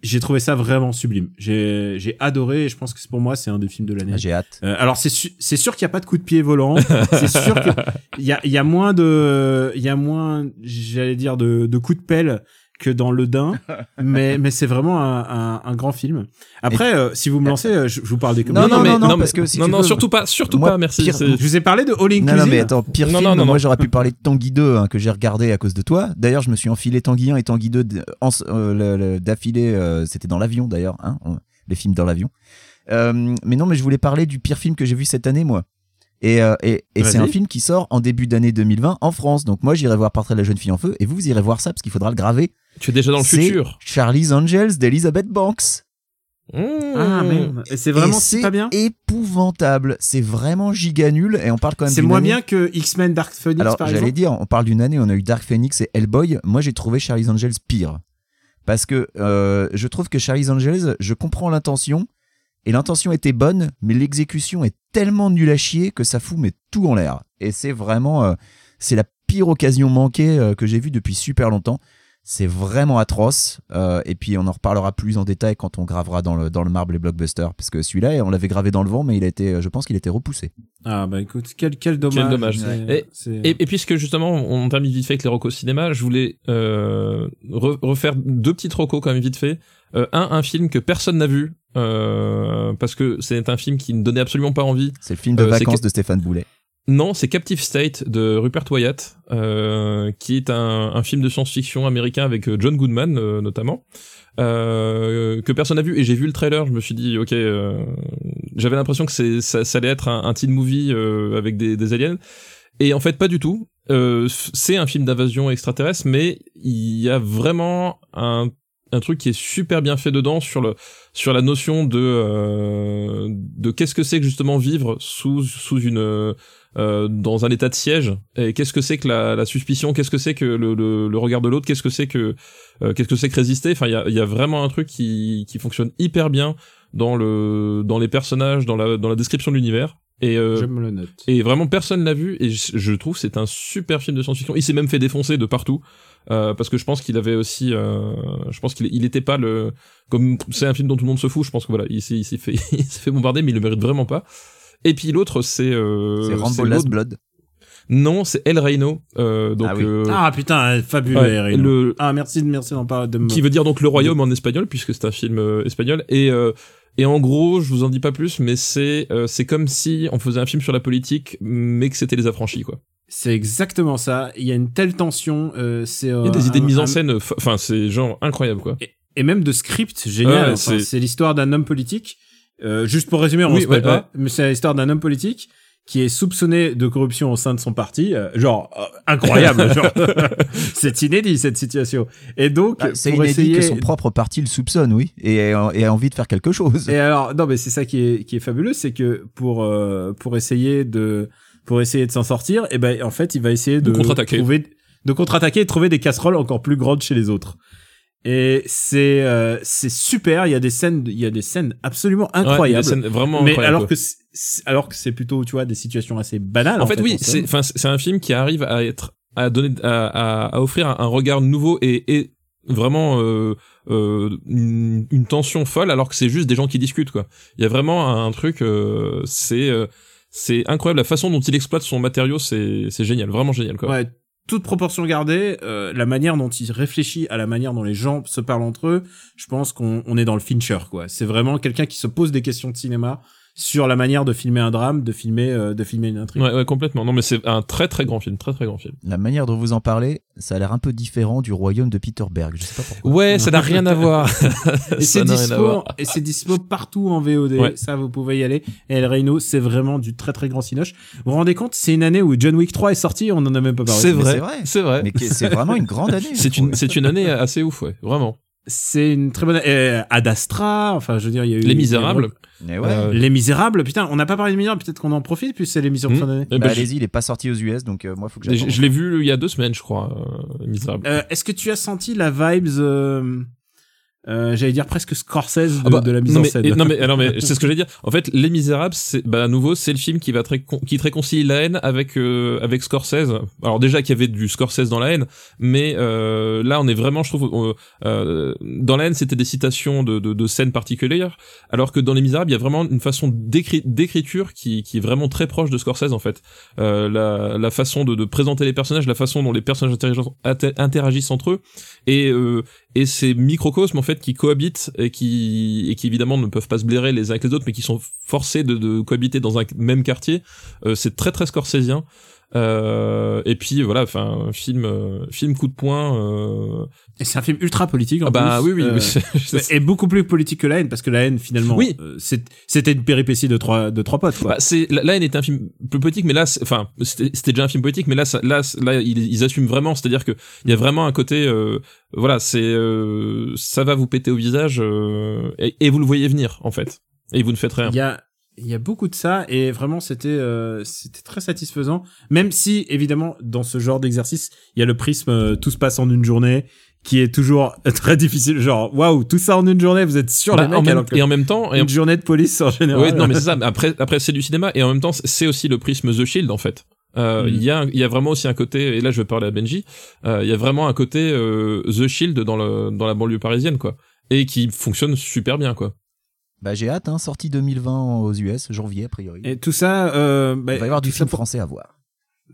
S2: J'ai trouvé ça vraiment sublime. J'ai j'ai adoré et je pense que pour moi c'est un des films de l'année.
S3: J'ai hâte.
S2: Euh, alors c'est su- c'est sûr qu'il y a pas de coup de pied volant. c'est sûr que il y a il y a moins de il y a moins j'allais dire de de coups de pelle que dans Le Dain, mais mais c'est vraiment un, un, un grand film. Après, euh, si vous me lancez, euh, je, je vous parle des
S3: Non,
S2: comédies.
S3: non,
S4: mais,
S3: non,
S4: mais-
S3: parce que si
S4: non non
S3: veux-
S4: surtout pas surtout
S3: Moi,
S4: pas merci
S3: pire-
S2: Je vous ai parlé de All
S3: Non,
S2: Inclusive.
S3: non, mais attends, pire
S4: Non,
S3: film,
S4: non, non,
S3: moi
S4: non.
S3: j'aurais pu parler de Tanguy 2 hein, que j'ai regardé à cause de toi. D'ailleurs, je me suis enfilé Tanguy 1 et Tanguy 2 d- en- euh, d'affilée, euh, c'était dans l'avion d'ailleurs, hein, les films dans l'avion. Euh, mais non, mais je voulais parler du pire film que j'ai vu cette année, moi. Et, euh, et, et c'est un film qui sort en début d'année 2020 en France. Donc moi j'irai voir Portrait de la jeune fille en feu et vous, vous irez voir ça parce qu'il faudra le graver.
S4: Tu es déjà dans le
S3: C'est
S4: futur
S3: Charlie's Angels d'Elizabeth Banks.
S2: Ah
S4: Mmh.
S2: merde. Et c'est vraiment
S3: Et
S2: si pas bien.
S3: épouvantable. C'est vraiment giga nul et on parle quand même
S2: C'est moins
S3: année-
S2: bien que X-Men Dark Phoenix
S3: Alors, j'allais dire, on parle d'une année, on a eu Dark Phoenix et Hellboy. Moi, j'ai trouvé Charlie's Angels pire. Parce que euh, je trouve que Charlie's Angels, je comprends l'intention, et l'intention était bonne, mais l'exécution est tellement nulle à chier que ça fout mais tout en l'air. Et c'est vraiment, euh, c'est la pire occasion manquée euh, que j'ai vue depuis super longtemps. C'est vraiment atroce. euh, et puis on en reparlera plus en détail quand on gravera dans le, dans le marbre les blockbusters. Parce que celui-là, on l'avait gravé dans le vent, mais il a été, je pense qu'il a été repoussé.
S2: Ah bah écoute, quel quel dommage.
S4: Quel dommage. Et- Et, et puisque justement on termine vite fait avec les recos cinéma, je voulais euh, re- refaire deux petites recos quand même vite fait. Euh, un, un film que personne n'a vu euh, parce que c'est un film qui ne donnait absolument pas envie.
S3: C'est le film de
S4: Euh,
S3: vacances de Stéphane Boulet.
S4: Non, c'est Captive State de Rupert Wyatt, euh, qui est un, un film de science-fiction américain avec euh, John Goodman euh, notamment, euh, que personne n'a vu. Et j'ai vu le trailer, je me suis dit, ok, euh, j'avais l'impression que c'est ça, ça allait être un, un teen movie euh, avec des, des aliens. Et en fait, pas du tout. C'est un film d'invasion extraterrestre, mais il y a vraiment un un truc qui est super bien fait dedans sur le sur la notion de euh, de qu'est-ce que c'est que justement vivre sous sous une euh, dans un état de siège et qu'est-ce que c'est que la, la suspicion? Qu'est-ce que c'est que le, le, le regard de l'autre? Qu'est-ce que c'est que euh, qu'est-ce que c'est que résister? Enfin il y a, y a vraiment un truc qui qui fonctionne hyper bien dans le dans les personnages dans la dans la description de l'univers et euh,
S2: Je me le note.
S4: et vraiment personne l'a vu et je, je trouve que c'est un super film de science-fiction. Il s'est même fait défoncer de partout euh, parce que je pense qu'il avait aussi, euh, je pense qu'il il était pas le comme c'est un film dont tout le monde se fout. Je pense que voilà, il s'est il s'est fait il s'est fait bombarder mais il le mérite vraiment pas. Et puis l'autre c'est euh,
S3: C'est Rambo Last Blood.
S4: Non, c'est El Reino. Euh, donc
S3: Ah oui.
S4: euh,
S2: Ah putain, fabuleux.
S4: ouais,
S2: Eric.
S4: le
S2: Ah merci, merci d'en parler de
S4: qui veut dire donc le royaume en espagnol puisque c'est un film euh, espagnol et euh, et en gros, je vous en dis pas plus, mais c'est euh, c'est comme si on faisait un film sur la politique, mais que c'était les affranchis quoi.
S2: C'est exactement ça. Il y a une telle tension. euh, c'est.
S4: Il y a des idées de mise en scène, enfin c'est genre incroyable quoi.
S2: et même de script génial.
S4: Ouais,
S2: Enfin,
S4: c'est-
S2: c'est l'histoire d'un homme politique. Euh, juste pour résumer, on
S4: Oui,
S2: se
S4: ouais,
S2: pas, mais c'est l'histoire d'un homme politique qui est soupçonné de corruption au sein de son parti. euh, genre euh, incroyable, genre c'est inédit cette situation. Et donc
S3: Ah, c'est
S2: pour
S3: inédit
S2: essayer
S3: que son propre parti le soupçonne, oui, et, et a envie de faire quelque chose.
S2: Et alors, non, mais c'est ça qui est, qui est fabuleux, c'est que pour, euh, pour essayer de, pour essayer de s'en sortir, et ben, en fait, il va essayer de,
S4: De contre-attaquer.
S2: trouver, de contre-attaquer et de trouver des casseroles encore plus grandes chez les autres. Et c'est, euh, c'est super. Il y a des scènes, il y a des scènes absolument
S4: Ouais,
S2: incroyables.
S4: des scènes vraiment
S2: mais
S4: incroyables,
S2: alors
S4: quoi.
S2: que, c'est- alors que c'est plutôt, tu vois, des situations assez banales.
S4: en fait, oui,
S2: en
S4: c'est enfin c'est un film qui arrive à être à donner à, à, à offrir un, regard nouveau et, et vraiment euh, euh, une, une tension folle alors que c'est juste des gens qui discutent quoi. Il y a vraiment un, truc euh, c'est euh, c'est incroyable la façon dont il exploite son matériau c'est c'est génial vraiment génial quoi.
S2: Ouais, toute proportion gardée, euh, la manière dont il réfléchit à la manière dont les gens se parlent entre eux, je pense qu'on on est dans le Fincher, quoi. C'est vraiment quelqu'un qui se pose des questions de cinéma sur la manière de filmer un drame, de filmer, euh, de filmer une intrigue.
S4: Ouais, ouais, complètement. Non mais c'est un très très grand film, très très grand film.
S3: La manière dont vous en parlez, ça a l'air un peu différent du royaume de Peter Berg. Je sais pas pourquoi.
S4: Ouais, ça n'a rien à voir.
S2: Et c'est
S4: Ça n'a rien à
S2: dispo,
S4: voir.
S2: et c'est dispo partout en VOD.
S4: Ouais.
S2: Ça, vous pouvez y aller. Et El Reino, c'est vraiment du très très grand cinoche. Vous vous rendez compte, c'est une année où John Wick 3 est sorti, on en a même pas parlé.
S4: C'est vrai,
S3: c'est vrai.
S4: c'est vrai.
S3: Mais c'est vraiment une grande année.
S4: C'est une, c'est une année assez ouf, ouais, vraiment.
S2: C'est une très bonne, euh, Ad Astra, enfin, je veux dire, il y a eu.
S4: Les Misérables.
S3: Mais ouais.
S4: Euh,
S2: Les Misérables, putain, on n'a pas parlé des Misérables, peut-être qu'on en profite, puis c'est l'émission de
S4: Hmm.
S2: fin d'année.
S4: eh
S3: Bah,
S4: ben, je-
S3: allez-y, il est pas sorti aux US, donc euh, moi, faut que
S4: je, je l'ai vu il y a deux semaines, je crois, euh, Misérable.
S2: Euh, Est-ce que tu as senti la vibes, euh, j'allais dire presque Scorsese de,
S4: Ah bah,
S2: de la mise
S4: non
S2: en
S4: mais,
S2: scène
S4: non mais, alors mais c'est ce que j'allais dire. En fait, Les Misérables, c'est bah à nouveau, c'est le film qui va très qui te réconcilie la haine avec euh, avec Scorsese. Alors déjà qu'il y avait du Scorsese dans la haine, mais euh, là on est vraiment, je trouve, euh, euh, dans la haine c'était des citations de, de de scènes particulières, alors que dans Les Misérables il y a vraiment une façon d'écrit d'écriture qui qui est vraiment très proche de Scorsese en fait. Euh, la la façon de, de présenter les personnages, la façon dont les personnages interagissent, inter- interagissent entre eux et euh, et ces microcosmes en fait qui cohabitent et qui et qui évidemment ne peuvent pas se blairer les uns avec les autres mais qui sont forcés de, cohabiter dans un même quartier euh, c'est très très scorsésien euh, et puis voilà enfin film euh, film coup de poing.
S2: Et c'est un film ultra politique, en
S4: ah bah
S2: plus.
S4: oui oui,
S2: Euh, et beaucoup plus politique que la haine, parce que la haine, finalement,
S4: Oui.
S2: euh, c'était une péripétie de trois, de trois potes, quoi.
S4: Bah, c'est la, haine était un film plus politique mais là enfin c'était déjà un film politique mais là ça, là là ils, ils assument vraiment c'est-à-dire que il y a vraiment un côté euh, voilà c'est euh, ça va vous péter au visage euh, et, et vous le voyez venir en fait et vous ne faites rien
S2: Il y a, il y a beaucoup de ça et vraiment c'était, euh, c'était très satisfaisant. Même si évidemment dans ce genre d'exercice, il y a le prisme euh, tout se passe en une journée qui est toujours très difficile. Genre waouh, tout ça en une journée, vous êtes sur
S4: Bah,
S2: les mecs
S4: en même-
S2: alors que
S4: et en même temps et en-
S2: une journée de police en général.
S4: Oui, non, mais c'est ça. mais Après, après c'est du cinéma et en même temps, c'est aussi le prisme The Shield en fait. Euh,
S2: Mm.
S4: Il y a, il y a vraiment aussi un côté, et là je vais parler à Benji, euh, il y a vraiment un côté euh, The Shield dans le dans la banlieue parisienne quoi, et qui fonctionne super bien quoi.
S3: Bah, j'ai hâte, hein, sortie 2020 aux US, janvier, a priori.
S2: Et tout ça, euh, bah,
S3: Il va y avoir du film
S2: pour-
S3: français à voir.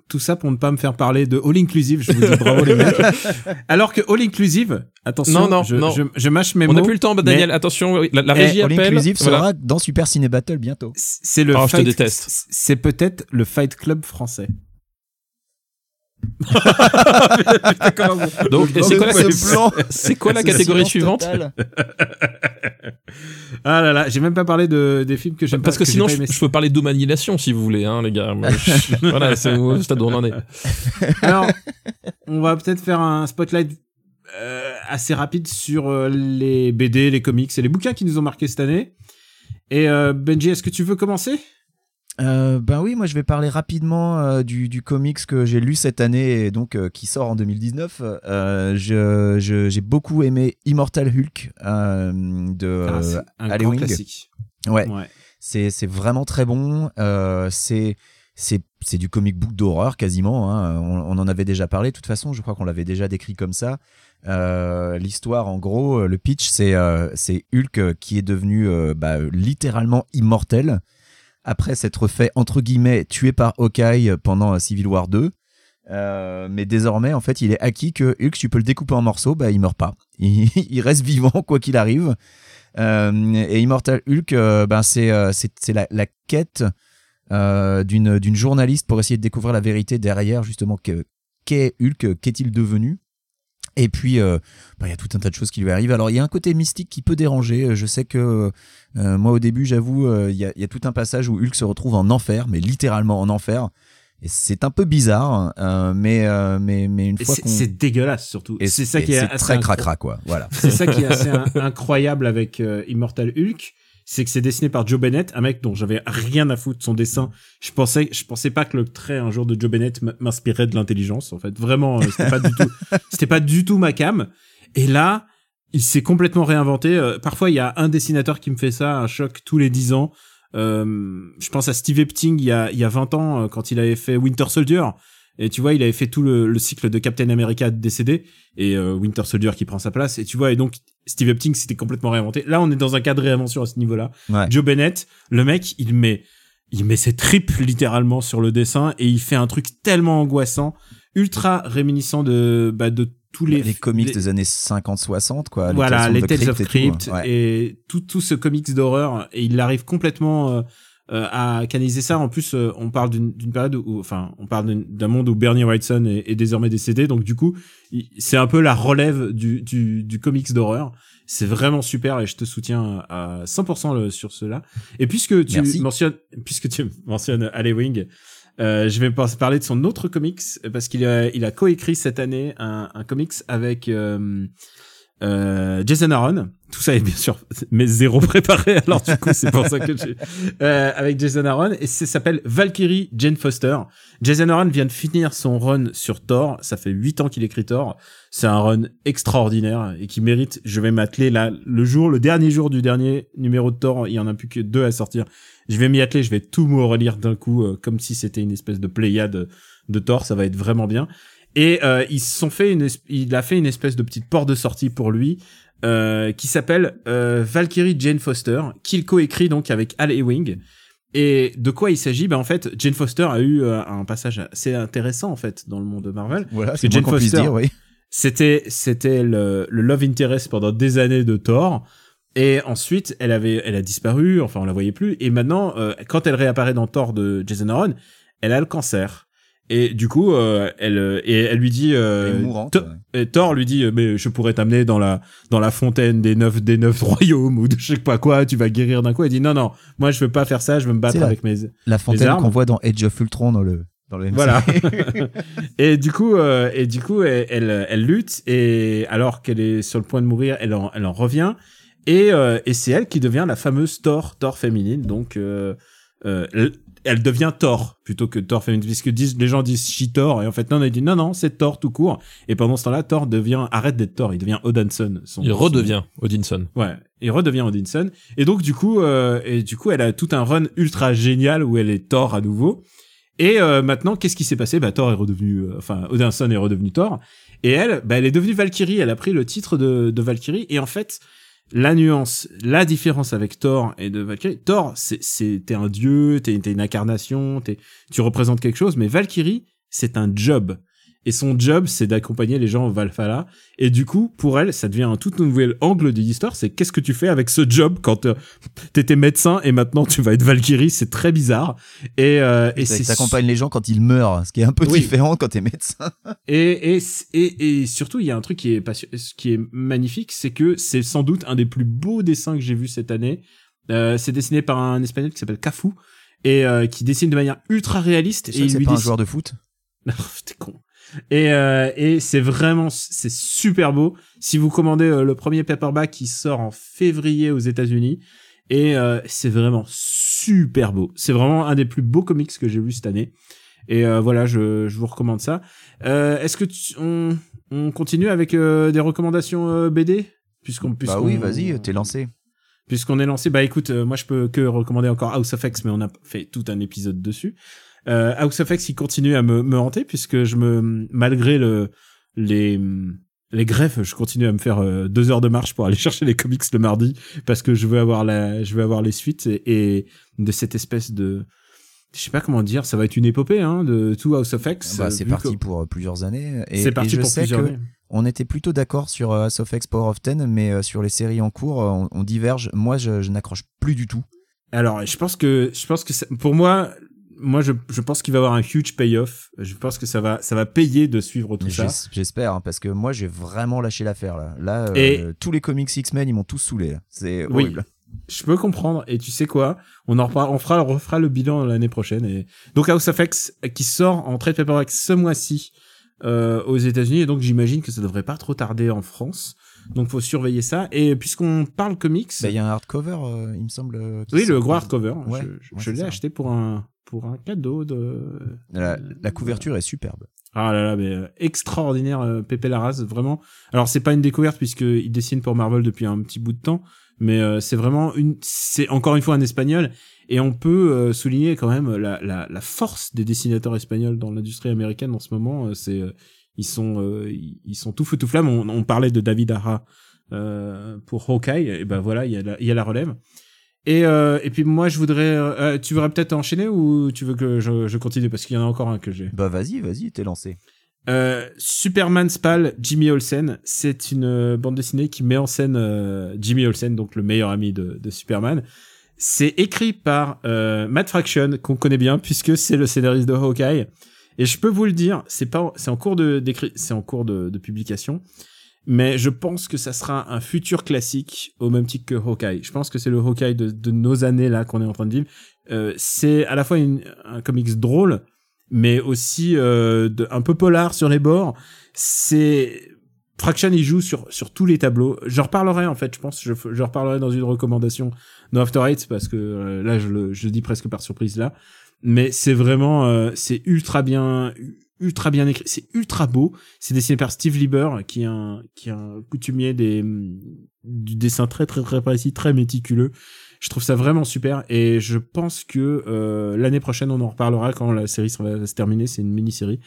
S2: Tout ça pour ne pas me faire parler de All Inclusive. Je vous dis bravo les mecs. Alors que All Inclusive, attention,
S4: Non, non,
S2: je,
S4: non.
S2: Je, je mâche mes
S4: On
S2: mots.
S4: n'a plus le temps, bah, Daniel. Attention, la, la
S2: Eh,
S4: régie
S3: All
S4: appelle.
S3: Inclusive
S4: voilà.
S3: sera dans Super Ciné Battle bientôt.
S2: C'est le
S4: Oh, je te
S2: fight-
S4: déteste.
S2: C'est peut-être le Fight Club français.
S4: Donc, c'est quoi, la,
S3: Ce plan.
S4: c'est quoi la catégorie suivante.
S2: Ah là là, j'ai même pas parlé de, des films que j'aime
S4: Parce
S2: pas,
S4: que sinon, je, peux parler d'humanilation si vous voulez, hein, les gars. Moi, je- voilà, c'est au stade où on en est.
S2: Alors, on va peut-être faire un spotlight euh, assez rapide sur euh, les BD, les comics et les bouquins qui nous ont marqué cette année. Et euh, Benji, est-ce que tu veux commencer?
S3: Euh, ben oui, moi je vais parler rapidement euh, du, du comics que j'ai lu cette année et donc euh, qui sort en 2019. Euh, je- je- j'ai beaucoup aimé Immortal Hulk de
S2: Ah, un
S3: Ali
S2: grand
S3: Wing.
S2: classique.
S3: ouais,
S2: Ouais.
S3: c'est vraiment très bon. C'est c'est du comic book d'horreur quasiment. hein. On, on en avait déjà parlé. De toute façon, je crois qu'on l'avait déjà décrit comme ça. Euh, L'histoire, en gros, le pitch, c'est euh, Hulk qui est devenu euh, bah, littéralement immortel après s'être fait entre guillemets tué par Hawkeye pendant euh, Civil War 2. Euh, mais désormais, en fait, il est acquis que Hulk, tu peux le découper en morceaux, bah, il meurt pas. Il, reste vivant quoi qu'il arrive. Euh, et Immortal Hulk, euh, ben c'est la, quête d'une journaliste pour essayer de découvrir la vérité derrière justement que qu'est Hulk, qu'est-il devenu. Et puis, euh, bah, il y a tout un tas de choses qui lui arrivent. Alors, il y a un côté mystique qui peut déranger. Je sais que euh, moi, au début, j'avoue, euh, il y, y a tout un passage où Hulk se retrouve en enfer, mais littéralement en enfer. Et c'est un peu bizarre, euh, mais, euh, mais, mais une fois
S2: C'est
S3: qu'on...
S2: c'est dégueulasse surtout.
S3: et
S2: C'est ça qui est,
S3: très cracra, quoi. Voilà.
S2: C'est ça qui est assez in- incroyable avec euh, Immortal Hulk, c'est que c'est dessiné par Joe Bennett, un mec dont j'avais rien à foutre de son dessin. Je pensais, je pensais pas que le trait un jour de Joe Bennett m'inspirait de l'intelligence. En fait, vraiment, euh, c'était pas du tout, c'était pas du tout ma cam. Et là, il s'est complètement réinventé. Euh, parfois, il y a un dessinateur qui me fait ça, un choc tous les 10 ans. Euh, je pense à Steve Epting il y a, il y a 20 ans, quand il avait fait Winter Soldier. Et tu vois, il avait fait tout le, le cycle de Captain America décédé et euh, Winter Soldier qui prend sa place. Et tu vois, et donc Steve Epting s'était complètement réinventé. Là, on est dans un cas de réinvention à ce niveau-là.
S3: Ouais.
S2: Joe Bennett, le mec, il met, il met ses tripes littéralement sur le dessin et il fait un truc tellement angoissant, ultra réminiscent de, bah, de tous les,
S3: Les, comics
S2: les-
S3: des années 50-60, quoi.
S2: voilà, les Tales of
S3: Crypt et tout. Ouais.
S2: et tout, tout ce comics d'horreur et il arrive complètement euh, euh, à canaliser ça. En plus, euh, on parle d'une période où, enfin, on parle d'un- monde où Bernie Wrightson est, est désormais décédé, donc du coup, c'est un peu la relève du, du, du comics d'horreur. C'est vraiment super et je te soutiens à 100% le- sur cela. Et puisque tu
S3: Merci.
S2: mentionnes, puisque tu mentionnes Wing, euh, je vais parler de son autre comics parce qu'il a, il a coécrit cette année un, un comics avec euh, Jason Aaron. Tout ça est bien sûr, mais zéro préparé. Alors du coup, c'est pour ça que j'ai euh, avec Jason Aaron et ça s'appelle Valkyrie Jane Foster. Jason Aaron vient de finir son run sur Thor. Ça fait huit ans qu'il écrit Thor. C'est un run extraordinaire et qui mérite. Je vais m'atteler là le jour, le dernier jour du dernier numéro de Thor. Il y en a plus que deux à sortir. Je vais m'y atteler. Je vais tout me relire d'un coup, euh, comme si c'était une espèce de pléiade de Thor. Ça va être vraiment bien. Et euh, ils se sont fait une, il a fait une espèce de petite porte de sortie pour lui euh, qui s'appelle euh, Valkyrie Jane Foster, qu'il coécrit donc avec Al Ewing. Et de quoi il s'agit? Ben en fait, Jane Foster a eu euh, un passage assez intéressant en fait dans le monde de Marvel.
S3: Voilà, c'est
S2: Jane Foster-
S3: dire, oui.
S2: C'était c'était le, le love interest pendant des années de Thor. Et ensuite, elle avait, elle a disparu. Enfin, on la voyait plus. Et maintenant, euh, quand elle réapparaît dans Thor de Jason Aaron, elle a le cancer. Et du coup, euh, elle euh, et elle lui dit, euh,
S3: mourante,
S2: Thor-
S3: ouais.
S2: et Thor lui dit, mais je pourrais t'amener dans la dans la fontaine des neuf des neuf royaumes ou de je sais pas quoi. Tu vas guérir d'un coup. Elle dit non non, moi je veux pas faire ça. Je veux me battre
S3: la-
S2: avec mes
S3: La fontaine qu'on voit dans Age of Ultron dans le, dans le MCU.
S2: voilà. et du coup, euh, et du coup, elle, elle, elle lutte et alors qu'elle est sur le point de mourir, elle en, elle en revient et, euh, et c'est elle qui devient la fameuse Thor, Thor féminine. Donc, euh, euh, elle, devient Thor plutôt que Thor féminine puisque disent, les gens disent she Thor et en fait non, elle dit non non, c'est Thor tout court. Et pendant ce temps-là, Thor devient arrête d'être Thor, il devient Odinson. Son,
S4: Il
S2: son-
S4: redevient Odinson.
S2: Ouais, il redevient Odinson. Et donc du coup, euh, et du coup, elle a tout un run ultra génial où elle est Thor à nouveau. Et euh, maintenant, qu'est-ce qui s'est passé? Bah Thor est redevenu, euh, enfin Odinson est redevenu Thor. Et elle, bah elle est devenue Valkyrie. Elle a pris le titre de, de Valkyrie. Et en fait, la nuance, la différence avec Thor et de Valkyrie. Thor, c'est c'est t'es un dieu, t'es t'es une incarnation, t'es tu représentes quelque chose. Mais Valkyrie, c'est un job. Et son job, c'est d'accompagner les gens au Valhalla. Et du coup, pour elle, ça devient un tout nouvel angle de l'histoire. C'est qu'est-ce que tu fais avec ce job quand euh, t'étais médecin et maintenant tu vas être Valkyrie. C'est très bizarre. Et, euh, et c'est
S3: t'accompagnes les gens quand ils meurent, ce qui est un peu
S2: Oui.
S3: différent quand t'es médecin.
S2: et, et, et, et surtout, il y a un truc qui est, qui est magnifique, c'est que c'est sans doute un des plus beaux dessins que j'ai vu cette année. Euh, c'est dessiné par un espagnol qui s'appelle Cafu et euh, qui dessine de manière ultra réaliste. Et il
S3: c'est
S2: lui
S3: pas un
S2: dessine-
S3: joueur de foot?
S2: Non, t'es con. Et, euh, et c'est vraiment, c'est super beau. Si vous commandez euh, le premier paperback qui sort en février aux États-Unis, et euh, c'est vraiment super beau. C'est vraiment un des plus beaux comics que j'ai vu cette année. Et euh, voilà, je, je vous recommande ça. Euh, Est-ce que tu- on, on continue avec euh, des recommandations BD puisqu'on
S3: Bah
S2: puisqu'on-
S3: oui, vas-y, t'es lancé.
S2: puisqu'on est lancé, bah écoute, euh, moi je peux que recommander encore House of X, mais on a fait tout un épisode dessus. Euh, House of X, il continue à me, me hanter puisque je me, malgré le les les greffes, je continue à me faire euh, deux heures de marche pour aller chercher les comics le mardi parce que je veux avoir la, je veux avoir les suites et, et de cette espèce de, je sais pas comment dire, ça va être une épopée hein, de tout House of X.
S3: Bah, c'est parti
S2: que-
S3: pour euh, plusieurs années. Et,
S2: C'est
S3: et
S2: parti
S3: je
S2: pour
S3: sais
S2: plusieurs
S3: que
S2: années.
S3: on était plutôt d'accord sur euh, House of X Power of Ten, mais sur les séries en cours, on, on diverge. Moi, je, je n'accroche plus du tout.
S2: Alors, je pense que, je pense que ça- pour moi, moi, je, je pense qu'il va y avoir un huge payoff. Je pense que ça va, ça va payer de suivre tout ça.
S3: J'es- J'espère, hein, parce que moi, j'ai vraiment lâché l'affaire là. Là, euh,
S2: Et-
S3: tous les comics X-Men, ils m'ont tous saoulé. C'est
S2: Oui. Je peux comprendre. Et tu sais quoi? On en on fera, on refera le bilan l'année prochaine. Et donc House of X qui sort en trade paperback ce mois-ci euh, aux États-Unis. Et donc j'imagine que ça devrait pas trop tarder en France. Donc faut surveiller ça. Et puisqu'on parle comics,
S3: Bah, Il y a un hardcover, euh, il me semble.
S2: oui, le gros hardcover.
S3: Ouais,
S2: je je-
S3: ouais,
S2: je
S3: c'est
S2: l'ai acheté pour un pour un cadeau de.
S3: La, la couverture est superbe.
S2: Ah là là, mais euh, extraordinaire, euh, Pepe Larraz, vraiment. Alors c'est pas une découverte puisqu'il dessine pour Marvel depuis un petit bout de temps, mais euh, c'est vraiment une, c'est encore une fois un espagnol et on peut euh, souligner quand même la, la, la force des dessinateurs espagnols dans l'industrie américaine en ce moment. c'est, ils sont, ils sont tout feu tout flamme. On, on parlait de David Ara pour Hawkeye, et ben voilà, il y a la, il y a la relève. Et, euh, et puis moi je voudrais, euh, tu voudrais peut-être enchaîner ou tu veux que je, je continue? Parce qu'il y en a encore un que j'ai.
S3: Bah vas-y, vas-y, t'es lancé.
S2: Euh, Superman Spal, Jimmy Olsen, c'est une euh, bande dessinée qui met en scène euh, Jimmy Olsen, donc le meilleur ami de, de Superman. C'est écrit par euh, Matt Fraction, qu'on connaît bien puisque c'est le scénariste de Hawkeye. Et je peux vous le dire, c'est pas, c'est en cours de d'écrit, c'est en cours de, de publication. Mais je pense que ça sera un futur classique au même titre que Hawkeye. Je pense que c'est le Hawkeye de, nos années là qu'on est en train de vivre. Euh, c'est à la fois une, un comics drôle, mais aussi euh, un peu polar sur les bords. C'est Fraction il joue sur sur tous les tableaux. Je reparlerai en fait, je pense, je, je reparlerai dans une recommandation de After Eight parce que euh, là je le je dis presque par surprise là. Mais c'est vraiment euh, c'est ultra bien ultra bien écrit, c'est ultra beau. C'est dessiné par Steve Lieber qui est un qui est un coutumier des du dessin très très très précis, très méticuleux. Je trouve ça vraiment super et je pense que euh, l'année prochaine on en reparlera quand la série va se terminer. C'est une mini-série.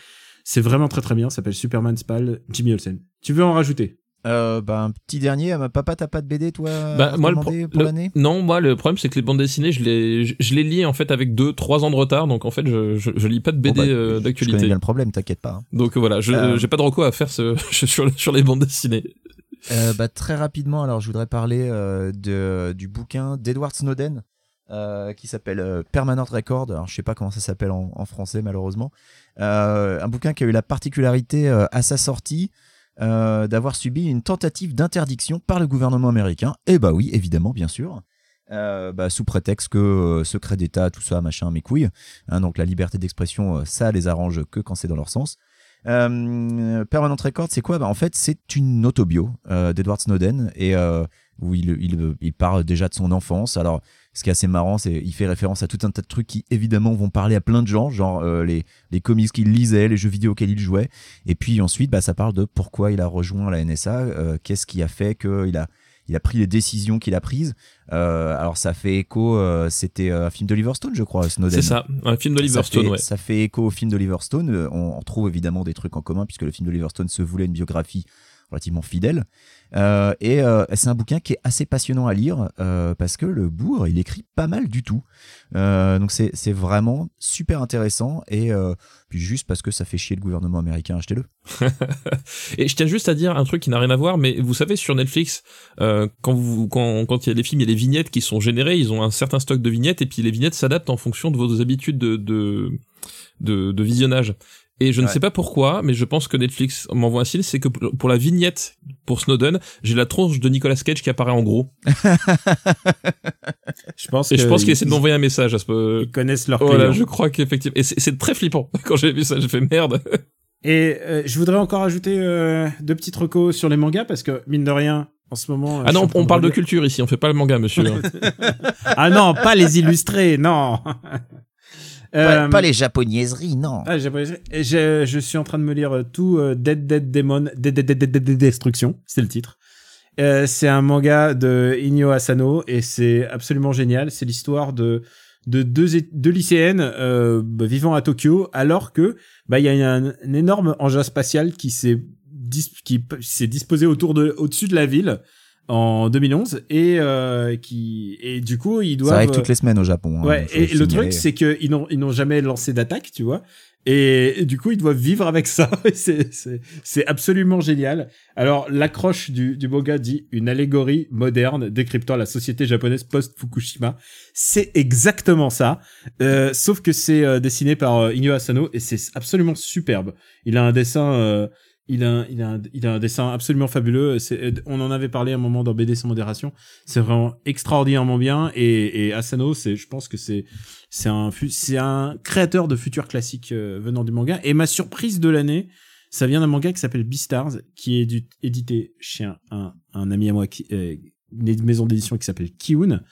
S2: C'est vraiment très très bien. Ça s'appelle Superman Spal, Jimmy Olsen. Tu veux en rajouter?
S3: Euh, bah, un petit dernier, euh, papa, t'as pas de BD, toi
S4: Bah, moi, le,
S3: pour l'année?
S4: non, moi, le problème, c'est que les bandes dessinées, je les, je, je les lis, en fait, avec deux, trois ans de retard. Donc, en fait, je, je, je lis pas de BD
S3: Bon, bah,
S4: euh,
S3: Je connais
S4: d'actualité.
S3: bien le problème, t'inquiète pas. hein.
S4: Donc, voilà, je,
S3: Euh,
S4: j'ai pas de recours à faire ce, sur, sur les bandes dessinées.
S3: Euh, bah, très rapidement, alors je voudrais parler euh, de, du bouquin d'Edward Snowden euh, qui s'appelle euh, Permanent Record. Alors, je sais pas comment ça s'appelle en, en français, malheureusement. Euh, un bouquin qui a eu la particularité euh, à sa sortie euh, d'avoir subi une tentative d'interdiction par le gouvernement américain. Et bah oui, évidemment, bien sûr. Euh, bah, sous prétexte que euh, secret d'État, tout ça, machin, mes couilles. Hein, donc la liberté d'expression, ça les arrange que quand c'est dans leur sens. Permanent Record, c'est quoi? Bah, En fait, c'est une autobio d'Edward Snowden et où il, il, il parle déjà de son enfance. Alors, ce qui est assez marrant, c'est il fait référence à tout un tas de trucs qui évidemment vont parler à plein de gens, genre euh, les, les comics qu'il lisait, les jeux vidéo auxquels il jouait. Et puis ensuite, bah, ça parle de pourquoi il a rejoint la NSA, euh, qu'est-ce qui a fait qu'il a il a pris les décisions qu'il a prises. Euh, alors ça fait écho, euh, c'était euh, un film d'Oliver Stone, je crois, Snowden.
S4: C'est ça, un film d'Oliver Stone,
S3: fait-
S4: ouais.
S3: Ça fait écho au film d'Oliver Stone. Euh, On, on trouve évidemment des trucs en commun puisque le film d'Oliver Stone se voulait une biographie relativement fidèle. Euh, et euh, c'est un bouquin qui est assez passionnant à lire euh, parce que le bourg, il écrit pas mal du tout. Euh, donc c'est c'est vraiment super intéressant et euh, puis juste parce que ça fait chier le gouvernement américain, achetez-le.
S4: Et je tiens juste à dire un truc qui n'a rien à voir, mais vous savez, sur Netflix, euh, quand vous, quand, quand il y a des films, il y a des vignettes qui sont générées, ils ont un certain stock de vignettes, et puis les vignettes s'adaptent en fonction de vos habitudes de, de, de, de visionnage. Et je ne sais pas pourquoi, mais je pense que Netflix m'envoie un signe, c'est que pour la vignette pour Snowden, j'ai la tronche de Nicolas Cage qui apparaît en gros.
S2: Je pense.
S4: Et je pense qu'il
S2: ils-
S4: essaie de m'envoyer un message à ce
S2: Ils connaissent leur
S4: Voilà,
S2: client.
S4: je crois qu'effectivement. Et c'est très flippant. Quand j'ai vu ça, j'ai fait merde.
S2: Et euh, je voudrais encore ajouter euh, deux petites recos sur les mangas parce que mine de rien, en ce moment.
S4: Ah non, on parle de
S2: relire-
S4: culture ici, on fait pas le manga, monsieur.
S2: Ah non, pas les illustrés, non.
S3: Pas,
S2: Euh,
S3: pas les japonaiseries, non.
S2: Ah, et je, je suis en train de me lire euh, tout euh, Dead Dead Demon, Dead Dead Dead Dead Dead Destruction, c'est le titre. Euh, c'est un manga de Inyo Asano et c'est absolument génial. C'est l'histoire de de deux, lycéennes euh, bah, vivant à Tokyo alors que bah il y a un, un énorme engin spatial qui s'est dis- qui p- s'est disposé autour de au-dessus de la ville en 2011 et euh, qui et du coup ils doivent
S3: Ça arrive toutes les semaines au Japon. hein,
S2: Ouais, et le truc, c'est qu'ils n'ont, ils n'ont jamais lancé d'attaque, tu vois. Et, et du coup, ils doivent vivre avec ça. C'est, c'est, c'est absolument génial. Alors, l'accroche du, du manga dit une allégorie moderne décryptant la société japonaise post-Fukushima. C'est exactement ça. Euh, sauf que c'est euh, dessiné par Inyo Asano et c'est absolument superbe. Il a un dessin, il a, il a, un, il a un dessin absolument fabuleux. On en avait parlé un moment dans BD sans modération. C'est vraiment extraordinairement bien. Et, et Asano, c'est, je pense que c'est, c'est un, c'est un créateur de futurs classiques euh, venant du manga. Et ma surprise de l'année, ça vient d'un manga qui s'appelle Beastars, qui est édité chez un, un, un ami à moi, qui, euh, une maison d'édition qui s'appelle Kiun.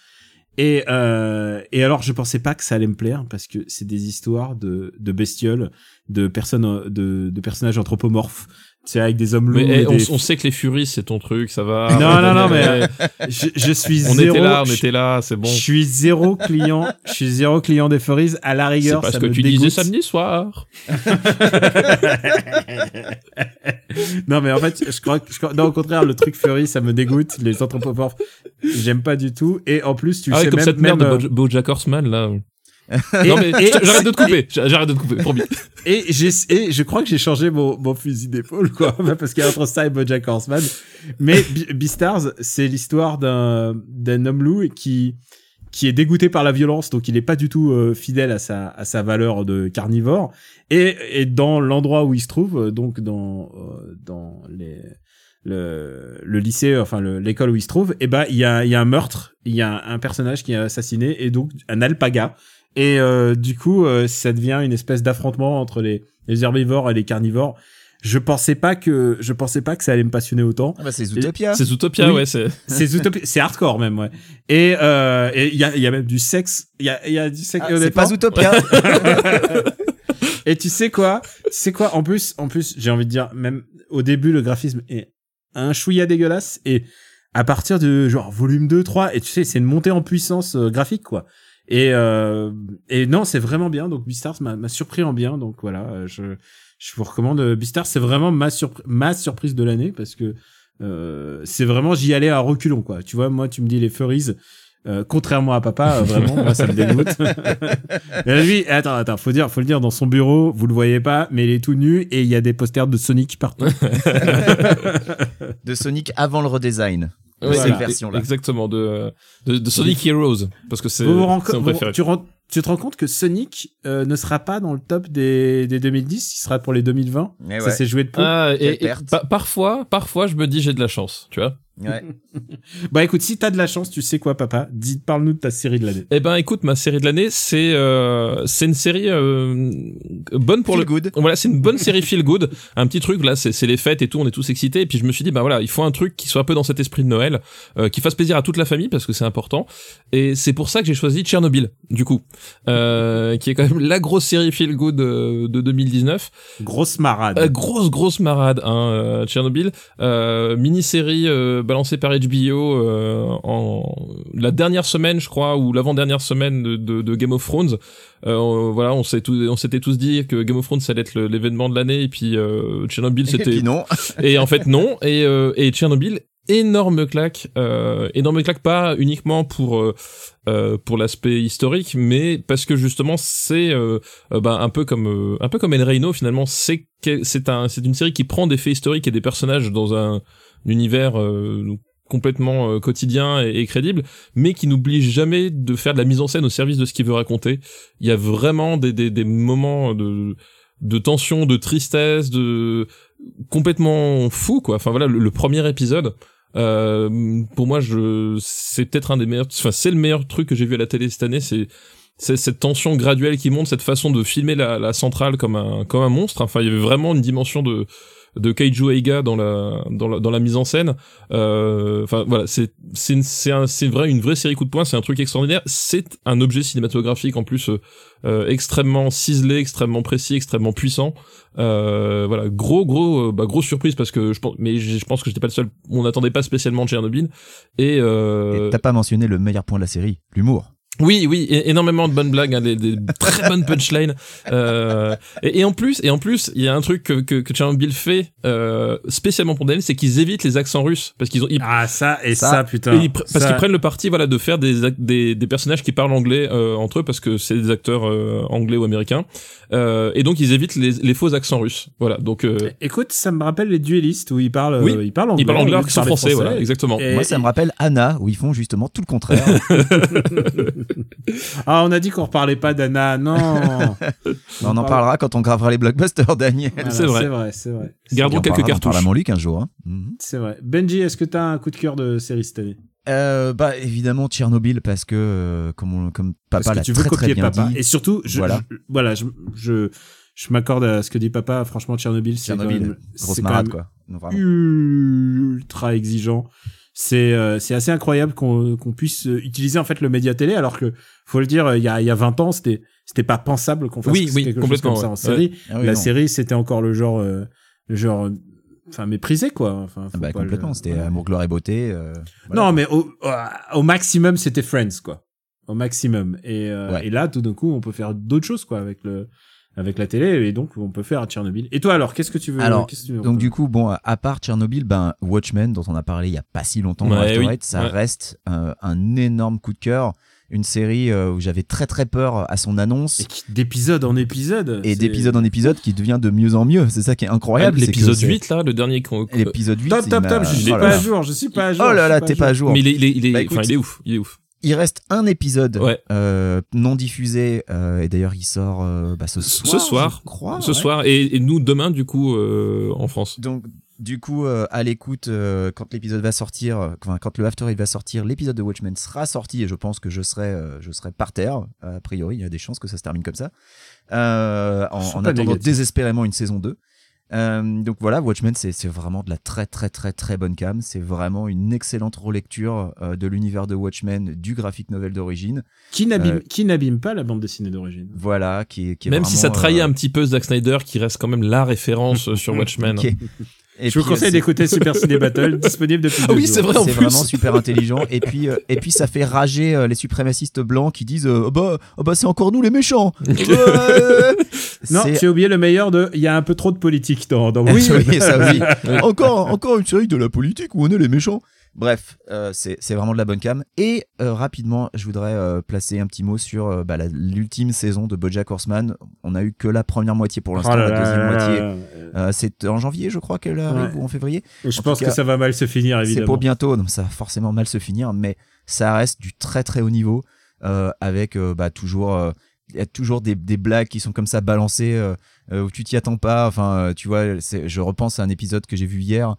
S2: Et, euh, et alors, je pensais pas que ça allait me plaire parce que c'est des histoires de, bestioles, de personnes, de personnages anthropomorphes. C'est avec des hommes loups.
S4: Mais
S2: et
S4: eh, on,
S2: des-
S4: on sait que les Furies, c'est ton truc, ça va.
S2: Non, non, non, mais je, je suis
S4: On
S2: zéro.
S4: était là, on était là, c'est bon.
S2: Je suis zéro client. je suis zéro client des furries. À la
S4: C'est
S2: rigueur,
S4: parce
S2: ça
S4: que
S2: me
S4: tu
S2: dégoûte.
S4: disais samedi soir.
S2: non, mais en fait, je crois que, je crois- non, au contraire, le truc furry, ça me dégoûte. Les anthropomorphes, j'aime pas du tout. Et en plus, tu
S4: ah ouais,
S2: sais
S4: comme
S2: même,
S4: cette merde
S2: même,
S4: de Bo- Bojack Horseman, là. Non mais j'arrête de te couper, j'arrête de te couper, promis.
S2: Et j'ai, et je crois que j'ai changé mon, mon fusil d'épaule, quoi. Parce qu'il y a entre ça et Bojack Horseman. Mais Be- Beastars, c'est l'histoire d'un, d'un homme loup qui, qui est dégoûté par la violence, donc il est pas du tout euh, fidèle à sa, à sa valeur de carnivore. Et, et dans l'endroit où il se trouve, euh, donc dans, euh, dans les, le, le lycée, enfin le- l'école où il se trouve, et ben il y a, il y a un meurtre, il y a un, un personnage qui est assassiné et donc un alpaga. Et euh, du coup, euh, ça devient une espèce d'affrontement entre les, les herbivores et les carnivores. Je pensais pas que je pensais pas que ça allait me passionner autant.
S3: Ah bah, c'est Zootopia.
S4: C'est Zootopia,
S2: Oui.
S4: ouais, c'est.
S2: C'est Zootopia- c'est hardcore même, ouais. Et euh, et il y a, il y a même du sexe. Il y a, il y a du sexe.
S3: Ah, c'est pas Zootopia.
S2: Et tu sais quoi? Tu sais quoi? En plus, en plus, j'ai envie de dire, même au début, le graphisme est un chouïa dégueulasse. Et à partir de genre volume 2, 3, et tu sais, c'est une montée en puissance euh, graphique, quoi. Et, euh, et non, c'est vraiment bien. Donc Beastars m'a m'a surpris en bien. Donc voilà, euh, je, je vous recommande euh, Beastars. C'est vraiment ma, ma surprise de l'année parce que euh, c'est vraiment, j'y allais à reculons, quoi. Tu vois, moi, tu me dis les furries. Euh, contrairement à papa, euh, vraiment, moi ça me dégoûte. Et lui, attends, attends, faut dire, faut le dire, dans son bureau, vous le voyez pas, mais il est tout nu et il y a des posters de Sonic partout.
S3: de Sonic avant le redesign. Cette.
S4: Exactement, de, de, de Sonic Heroes. Parce que c'est mon préféré.
S2: tu, te rends compte que Sonic euh, ne sera pas dans le top des, des 2010, il sera pour les 2020.
S3: Eh
S2: Ça
S3: ouais.
S2: s'est joué de peu.
S4: Ah, et, et pa- parfois, parfois, je me dis j'ai de la chance, tu vois.
S3: Ouais.
S2: Bah écoute, si t'as de la chance, tu sais quoi, papa? Dis, parle-nous de ta série de l'année.
S4: Eh ben, écoute, ma série de l'année, c'est euh, c'est une série euh, bonne pour
S3: Feel
S4: le
S3: good.
S4: Voilà, c'est une bonne série feel good. Un petit truc là, c'est c'est les fêtes et tout, on est tous excités. Et puis je me suis dit, bah voilà, il faut un truc qui soit un peu dans cet esprit de Noël, euh, qui fasse plaisir à toute la famille parce que c'est important. Et c'est pour ça que j'ai choisi Tchernobyl, du coup, euh, qui est quand même la grosse série feel good euh, de 2019.
S2: Grosse marade.
S4: Euh, grosse grosse marade, hein, euh, Tchernobyl. Euh, mini-série balancée par HBO euh, en la dernière semaine, je crois, ou l'avant-dernière semaine de, de, de Game of Thrones. Euh, voilà, on s'est on s'était tous dit que Game of Thrones ça allait être l'événement de l'année, et puis euh, Tchernobyl
S3: Et
S4: c'était
S3: non.
S4: et en fait non et euh, et Tchernobyl énorme claque euh, énorme claque pas uniquement pour euh, pour l'aspect historique mais parce que justement c'est euh, ben, un peu comme un peu comme El Reino finalement c'est c'est un c'est une série qui prend des faits historiques et des personnages dans un univers euh, complètement euh, quotidien et, et crédible mais qui n'oublie jamais de faire de la mise en scène au service de ce qu'il veut raconter il y a vraiment des des, des moments de de tension de tristesse de complètement fou quoi enfin voilà le, le premier épisode euh, pour moi je c'est peut-être un des meilleurs enfin c'est le meilleur truc que j'ai vu à la télé cette année c'est c'est cette tension graduelle qui monte, cette façon de filmer la, la centrale comme un comme un monstre. Enfin, il y avait vraiment une dimension de de Kaiju Eiga dans la dans la, dans la mise en scène. Euh, Enfin voilà, c'est c'est c'est un, c'est vrai une vraie série coup de poing. C'est un truc extraordinaire. C'est un objet cinématographique en plus euh, euh, extrêmement ciselé, extrêmement précis, extrêmement puissant. Voilà, gros gros bah, grosse surprise parce que je pense mais je pense que j'étais pas le seul. On n'attendait pas spécialement Tchernobyl et,
S3: Et T'as pas mentionné le meilleur point de la série, l'humour.
S4: Oui, oui, énormément de bonnes blagues, hein, des, des très bonnes punchlines. Euh, et, et en plus, et en plus, il y a un truc que, que, que Tchernobyl fait euh, spécialement pour Daniel, c'est qu'ils évitent les accents russes parce qu'ils ont ils,
S2: Ah, ça, et
S3: Ça,
S2: ça, putain.
S4: et ils pr- parce
S2: Ça-
S4: qu'ils prennent le parti, voilà, de faire des, des, des personnages qui parlent anglais euh, entre eux parce que c'est des acteurs euh, anglais ou américains. Euh, et donc ils évitent les, les faux accents russes. Voilà, donc euh,
S2: Écoute, ça me rappelle les duellistes où ils parlent,
S4: Oui.
S2: euh, ils parlent anglais.
S4: ils parlent anglais alors qu'ils sont
S2: parler
S4: français, voilà, exactement.
S2: Et-
S3: Moi, ça me rappelle Anna, où ils font justement tout le contraire.
S2: ah, on a dit qu'on reparlait pas d'Anna. Non.
S3: on en
S2: parle-
S3: parlera quand on gravera les blockbusters, Daniel.
S2: Voilà,
S4: C'est vrai.
S2: C'est vrai, c'est vrai.
S4: Gardons
S3: On
S4: quelques
S3: parlera- on
S4: cartouches.
S3: parlera à mon Luc un jour. hein. Mhm.
S2: C'est vrai. Benji, est-ce que t'as un coup de cœur de série cette année?
S3: Euh, bah évidemment Tchernobyl parce que euh, comme on, comme papa
S2: Parce que
S3: l'a
S2: tu veux
S3: très très
S2: copier
S3: bien
S2: papa.
S3: dit.
S2: Et surtout, je,
S3: Voilà.
S2: je- voilà, je, je, je m'accorde à ce que dit papa. Franchement, Tchernobyl, c'est quand
S3: Tchernobyl,
S2: même,
S3: grosse
S2: c'est quand
S3: marade
S2: même
S3: quoi. Non,
S2: ultra exigeant. C'est euh, c'est assez incroyable qu'on qu'on puisse euh, utiliser en fait le média télé alors que faut le dire il y a il y a 20 ans c'était c'était pas pensable qu'on fasse
S4: Oui, oui,
S2: quelque chose
S4: complètement,
S2: comme ça
S4: ouais.
S2: en série.
S3: Ah oui,
S2: La
S3: non.
S2: série c'était encore le genre euh, le genre euh, enfin méprisé quoi. Enfin,
S3: Ah bah, complètement, c'était amour, gloire et beauté. euh, voilà.
S2: Non, mais au, au maximum, c'était Friends, quoi. Au maximum. Et, euh,
S3: Ouais.
S2: et là, tout d'un coup, on peut faire d'autres choses, quoi, avec le, avec la télé, et donc on peut faire Tchernobyl. Et toi, alors, qu'est-ce que tu veux
S3: Alors,
S2: qu'est-ce que tu veux
S3: Donc du coup, bon, à part Tchernobyl, ben Watchmen, dont on a parlé il y a pas si longtemps dans
S4: Ouais,
S3: After
S4: oui,
S3: Eight, ça
S4: ouais.
S3: reste euh, un énorme coup de cœur. Une série euh, où j'avais très très peur à son annonce.
S2: et qui- d'épisode en épisode.
S3: Et d'épisode en épisode qui devient de mieux en mieux. C'est ça qui est incroyable.
S4: l'épisode
S3: c'est-
S4: 8 là, le dernier qu'on
S3: L'épisode 8.
S2: Top, top, top, je suis
S3: oh
S2: pas à jour, je suis pas à jour.
S3: Oh là là, t'es pas à jour.
S4: Mais il est, il est, il est,
S3: Bah,
S4: enfin,
S3: écoute.
S4: il est ouf, il est ouf.
S3: Il reste un épisode
S4: Ouais.
S3: euh, non diffusé euh, et d'ailleurs il sort euh, bah, ce soir.
S4: Ce soir.
S3: je crois,
S4: Ce
S3: ouais.
S4: soir et, et nous demain du coup en France.
S3: Donc du coup à l'écoute quand l'épisode va sortir, quand le After Eight va sortir, l'épisode de Watchmen sera sorti et je pense que je serai je serai par terre. A priori, il y a des chances que ça se termine comme ça. En, attendant
S2: négatif.
S3: désespérément une saison 2. Euh, donc voilà, Watchmen, c'est c'est vraiment de la très très très très bonne cam. C'est vraiment une excellente relecture euh, de l'univers de Watchmen, du graphic novel d'origine.
S2: Qui n'abîme,
S3: Euh,
S2: qui n'abîme pas la bande dessinée d'origine?
S3: Voilà, qui, est- qui est
S4: Même si ça trahit
S3: euh,
S4: un petit peu Zack Snyder qui reste quand même la référence sur Watchmen.
S3: Et
S2: Je vous conseille
S3: c'est-
S2: d'écouter Super Ciné Battle, disponible depuis
S4: Ah
S2: deux
S4: oui, c'est vrai,
S3: C'est vraiment super intelligent. Et puis, euh, et puis ça fait rager euh, les suprémacistes blancs qui disent euh, Oh bah, oh bah c'est encore nous les méchants. Euh,
S2: Non, as oublié le meilleur de. Il y a un peu trop de politique dans. dans
S3: Oui, oui, ça aussi.
S4: Oui.
S3: encore, encore une série de la politique où on est les méchants. Bref, euh, c'est c'est vraiment de la bonne cam. Et euh, rapidement, je voudrais euh, placer un petit mot sur bah, l'ultime saison de BoJack Horseman. On a eu que la première moitié pour l'instant,
S2: Oh
S3: la deuxième moitié. c'est en janvier, je crois qu'elle arrive,
S2: Ouais.
S3: ou en février.
S2: Je
S3: En
S2: pense que ça va mal se finir,
S3: C'est
S2: évidemment.
S3: pour bientôt, donc ça va forcément mal se finir, mais ça reste du très très haut niveau, avec bah, toujours, il y a toujours des, des blagues qui sont comme ça balancées euh, où tu t'y attends pas. Enfin, tu vois, c'est- je repense à un épisode que j'ai vu hier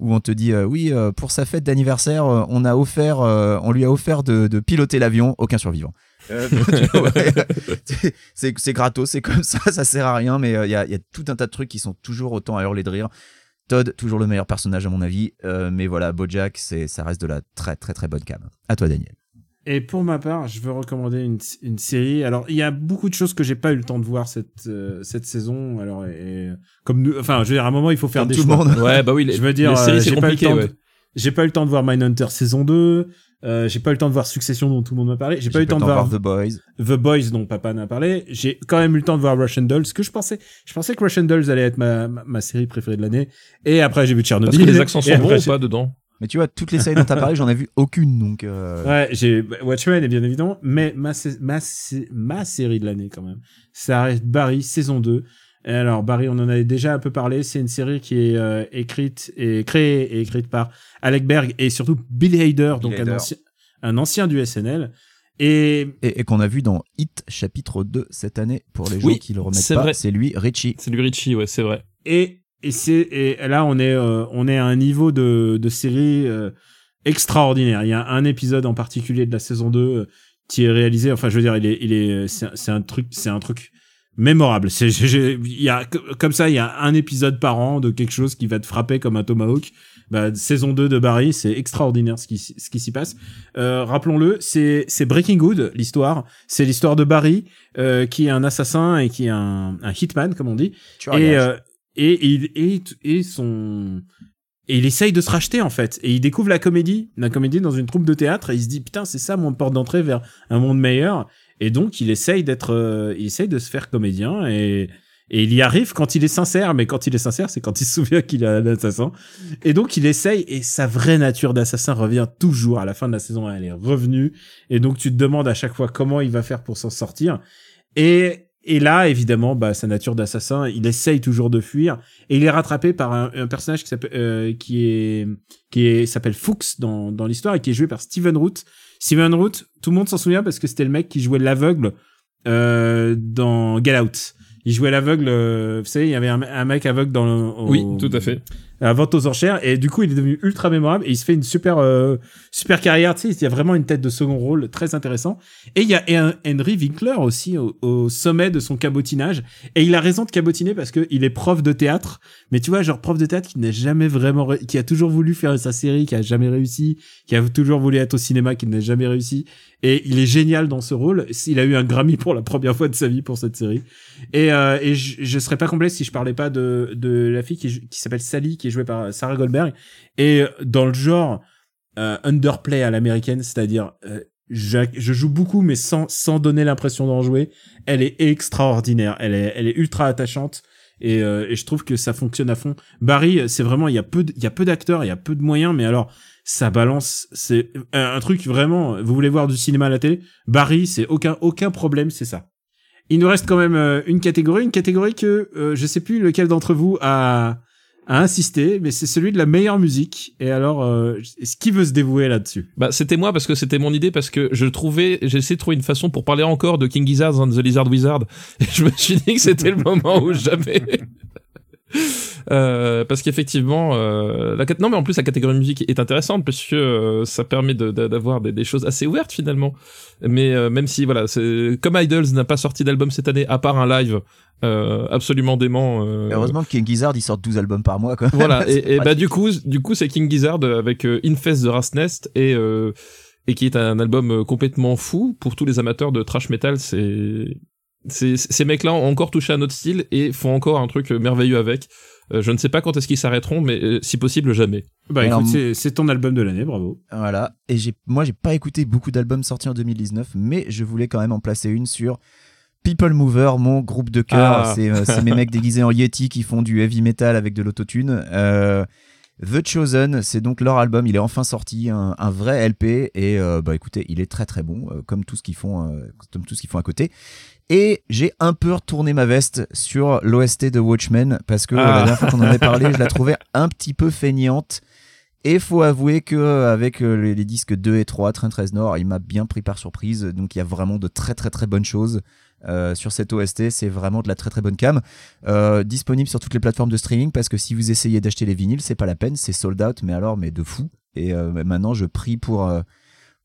S3: où on te dit euh, oui euh, pour sa fête d'anniversaire, euh, on lui a offert de, piloter l'avion, aucun survivant. Ouais, c'est- gratos, c'est comme ça, ça sert à rien, mais il y, a, tout un tas de trucs qui sont toujours autant à hurler de rire. Todd, toujours le meilleur personnage à mon avis, mais voilà, Bojack, c'est, ça reste de la très très très bonne cam. À toi, Daniel.
S2: Et pour ma part, je veux recommander une, une série. Alors, il y a beaucoup de choses que j'ai pas eu le temps de voir cette euh, cette saison. Alors, et, et- comme nous, enfin, je veux dire, à un moment, il faut faire
S3: Comme
S2: des
S3: tout le monde.
S4: Ouais, bah oui, les,
S2: Je veux dire, euh,
S4: c'est
S2: j'ai pas eu le
S4: compliqué.
S2: temps.
S4: Ouais.
S2: de- J'ai pas eu le temps de voir Mindhunter saison 2. Euh, j'ai pas eu le temps de voir Succession dont tout le monde m'a parlé. J'ai pas eu le temps de voir
S3: The Boys.
S2: The Boys dont papa n'a parlé. J'ai quand même eu le temps de voir Russian Dolls, que je pensais. Je pensais que Russian Dolls allait être ma, ma, ma série préférée de l'année. Et après, j'ai vu Tchernobyl.
S4: Parce que les accents sont bons
S2: après,
S4: ou pas dedans?
S3: Mais tu vois, toutes les séries dont t'as parlé, j'en ai vu aucune, donc. euh,
S2: Ouais, j'ai bah, Watchmen, bien évidemment, mais ma, ma, ma série de l'année quand même. Ça reste Barry, saison 2. Et alors, Barry, on en avait déjà un peu parlé. C'est une série qui est euh, écrite et créée et écrite par Alec Berg et surtout Bill Hader, donc un ancien, un ancien du SNL. Et
S3: Et, et qu'on a vu dans Hit chapitre 2 cette année, pour les gens
S4: Oui,
S3: qui le remettent
S4: c'est
S3: pas,
S4: vrai.
S3: c'est lui, Richie.
S4: C'est lui Richie, ouais, c'est vrai.
S2: et et c'est et là on est euh, on est à un niveau de de série euh, extraordinaire. Il y a un épisode en particulier de la saison 2 euh, qui est réalisé. Enfin, je veux dire, il est, il est, c'est un- c'est un truc, c'est un truc mémorable. C'est, il y a comme ça, il y a un épisode par an de quelque chose qui va te frapper comme un tomahawk. Bah, saison 2 de Barry, c'est extraordinaire ce qui, ce qui s'y passe. Euh, rappelons-le, c'est, c'est Breaking Good, l'histoire. C'est l'histoire de Barry, euh, qui est un assassin et qui est un, un hitman, comme on dit.
S3: Tu
S2: Et, euh, et, et, il- et, et son et il essaye de se racheter en fait. Et il découvre la comédie la comédie dans une troupe de théâtre et il se dit putain c'est ça mon porte d'entrée vers un monde meilleur. Et donc il essaye d'être euh, il essaye de se faire comédien et et il y arrive quand il est sincère. Mais quand il est sincère c'est quand il se souvient qu'il est un assassin. Et donc il essaye et sa vraie nature d'assassin revient toujours à la fin de la saison elle est revenue. Et donc tu te demandes à chaque fois comment il va faire pour s'en sortir. Et et là, évidemment, bah, sa nature d'assassin, il essaye toujours de fuir, et il est rattrapé par un, personnage qui s'appelle, euh, qui est, qui s'appelle Fuchs dans, dans l'histoire et qui est joué par Steven Root. Steven Root, tout le monde s'en souvient parce que c'était le mec qui jouait l'aveugle euh, dans Get Out. Il jouait l'aveugle, euh, vous savez, il y avait un, mec aveugle dans le,
S4: Oui, tout à fait.
S2: À la vente aux enchères. Et du coup il est devenu ultra mémorable et il se fait une super euh, super carrière. Tu sais il y a vraiment une tête de second rôle très intéressant. Et il y a Hen- Henry Winkler aussi au, au sommet de son cabotinage. Et il a raison de cabotiner parce que il est prof de théâtre. Mais tu vois genre prof de théâtre qui n'a jamais vraiment qui a toujours voulu faire sa série qui a jamais réussi qui a toujours voulu être au cinéma qui n'a jamais réussi. Et il est génial dans ce rôle. Il a eu un Grammy pour la première fois de sa vie pour cette série. Et, euh, et je, je serais pas complet si je parlais pas de, de la fille qui, s'appelle Sally, jouée par Sarah Goldberg. Et dans le genre euh, underplay à l'américaine, c'est-à-dire euh, je, joue beaucoup mais sans, sans donner l'impression d'en jouer. Elle est extraordinaire. Elle est, elle est ultra attachante. Et, euh, je trouve que ça fonctionne à fond. Barry, c'est vraiment, il y a peu, d'acteurs, il y a peu de moyens, mais alors ça balance. C'est un, truc vraiment. Vous voulez voir du cinéma à la télé? Barry, c'est aucun, aucun problème, c'est ça. Il nous reste quand même euh, une catégorie, une catégorie que euh, je sais plus lequel d'entre vous a, a insisté, mais c'est celui de la meilleure musique. Et alors, euh, est-ce qui veut se dévouer là-dessus?
S4: Bah, c'était moi parce que c'était mon idée parce que je trouvais, j'ai essayé de trouver une façon pour parler encore de King Gizzard and the Lizard Wizard et je me suis dit que c'était le moment où jamais. Euh, parce qu'effectivement, euh, la cat- non mais en plus la catégorie musique est intéressante parce que euh, ça permet de- de- d'avoir des, des choses assez ouvertes finalement. Mais euh, même si voilà, comme Idols n'a pas sorti d'album cette année à part un live euh, absolument dément. euh,
S3: Heureusement que King Gizzard, il sort 12 albums par mois, quoi.
S4: voilà et, et bah du coup du coup c'est King Gizzard avec Infest the Rast Nest et euh, et qui est un album complètement fou pour tous les amateurs de thrash metal c'est c'est ces mecs là ont encore touché à notre style et font encore un truc merveilleux avec Euh, je ne sais pas quand est-ce qu'ils s'arrêteront mais euh, si possible jamais
S2: Bah
S3: Alors,
S2: écoute, c'est- ton album de l'année, bravo.
S3: Voilà. Et j'ai, moi, j'ai pas écouté beaucoup d'albums sortis en 2019, mais je voulais quand même en placer une sur People Mover, mon groupe de cœur.
S4: Ah.
S3: C'est, euh, c'est mes mecs déguisés en Yeti qui font du heavy metal avec de l'autotune. Euh, The Chosen, c'est donc leur album. Il est enfin sorti, un, un vrai LP. Et euh, bah écoutez, il est très très bon, euh, comme tout ce qu'ils font, euh, comme tout ce qu'ils font à côté. Et j'ai un peu retourné ma veste sur l'OST de Watchmen parce que
S4: Ah.
S3: la dernière fois qu'on en avait parlé, je la trouvais un petit peu feignante. Et faut avouer que euh, avec euh, les, les disques 2 et 3, Train 13 Nord, il m'a bien pris par surprise. Donc il y a vraiment de très très très bonnes choses euh, sur cette OST. C'est vraiment de la très très bonne cam. Euh, disponible sur toutes les plateformes de streaming parce que si vous essayez d'acheter les vinyles, c'est pas la peine, c'est sold out, mais alors mais de fou. Et euh, maintenant je prie pour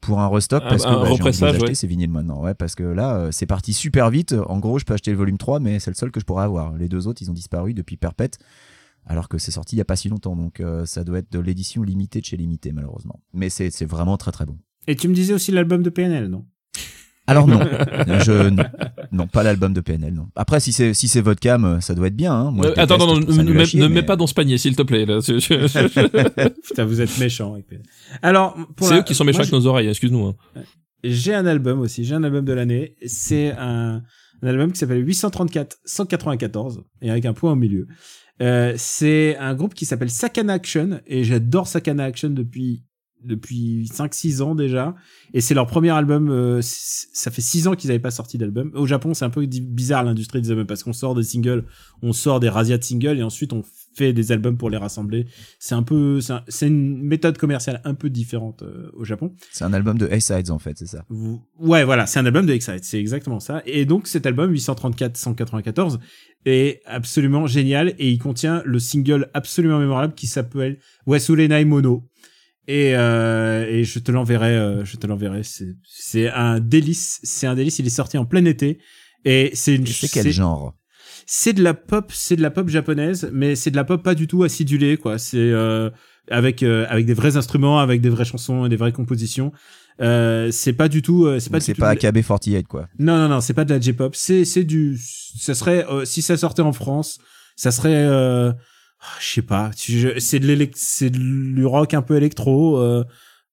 S3: pour un restock
S4: Un-
S3: parce que bah, j'ai envie de acheter
S4: ouais.
S3: ces vinyles maintenant. Ouais, parce que là euh, c'est parti super vite. En gros, je peux acheter le volume 3, mais c'est le seul que je pourrais avoir. Les deux autres, ils ont disparu depuis perpète alors que c'est sorti il y a pas si longtemps donc euh, ça doit être de l'édition limitée de chez limité malheureusement mais c'est c'est vraiment très très bon
S2: Et tu me disais aussi l'album de PNL, non?
S3: Alors non je non, non pas l'album de PNL non après si c'est si c'est votre cam euh, ça doit être bien hein. Moi,
S4: Euh, attends non, ne, mets-
S3: chier,
S4: ne
S3: mais-
S4: mets pas dans ce panier s'il te plaît là C'est- je- je-
S2: Putain, vous êtes méchant avec PNL. Alors, pour
S4: c'est
S2: la-
S4: eux qui sont méchants
S2: moi,
S4: avec nos oreilles excuse-nous hein.
S2: J'ai un album aussi, j'ai un album de l'année. C'est un, un album qui s'appelle 834 194 et avec un point au milieu. Euh, c'est un groupe qui s'appelle Sakana Action et j'adore Sakana Action depuis depuis 5-6 ans déjà. Et c'est leur premier album euh, ça fait 6 ans qu'ils n'avaient pas sorti d'album. Au Japon c'est un peu bizarre l'industrie des albums parce qu'on sort des singles on sort des razzias de singles et ensuite on fait des albums pour les rassembler. C'est un peu c'est un- c'est une méthode commerciale un peu différente euh, au Japon.
S3: C'est un album de A-Sides en fait c'est ça.
S2: Vous- Ouais, voilà, c'est un album de Excite, c'est exactement ça. Et donc cet album 834-194 est absolument génial et il contient le single absolument mémorable qui s'appelle Wasule Nai Mono. Et, euh, et je te l'enverrai, euh, je te l'enverrai. C'est, c'est un délice, c'est un délice. Il est sorti en plein été et c'est une.
S3: C'est quel genre?
S2: C'est de la pop, c'est de la pop japonaise, mais c'est de la pop pas du tout acidulée, quoi. C'est euh, avec euh, avec des vrais instruments, avec des vraies chansons et des vraies compositions. Euh, c'est pas du tout, euh, c'est pas
S3: C'est pas
S2: de-
S3: AKB48 quoi.
S2: non, non, non, c'est pas de la J-pop. C'est, c'est du, ça serait, euh, si ça sortait en France, ça serait, je sais pas, c'est de c'est du rock un peu électro, euh,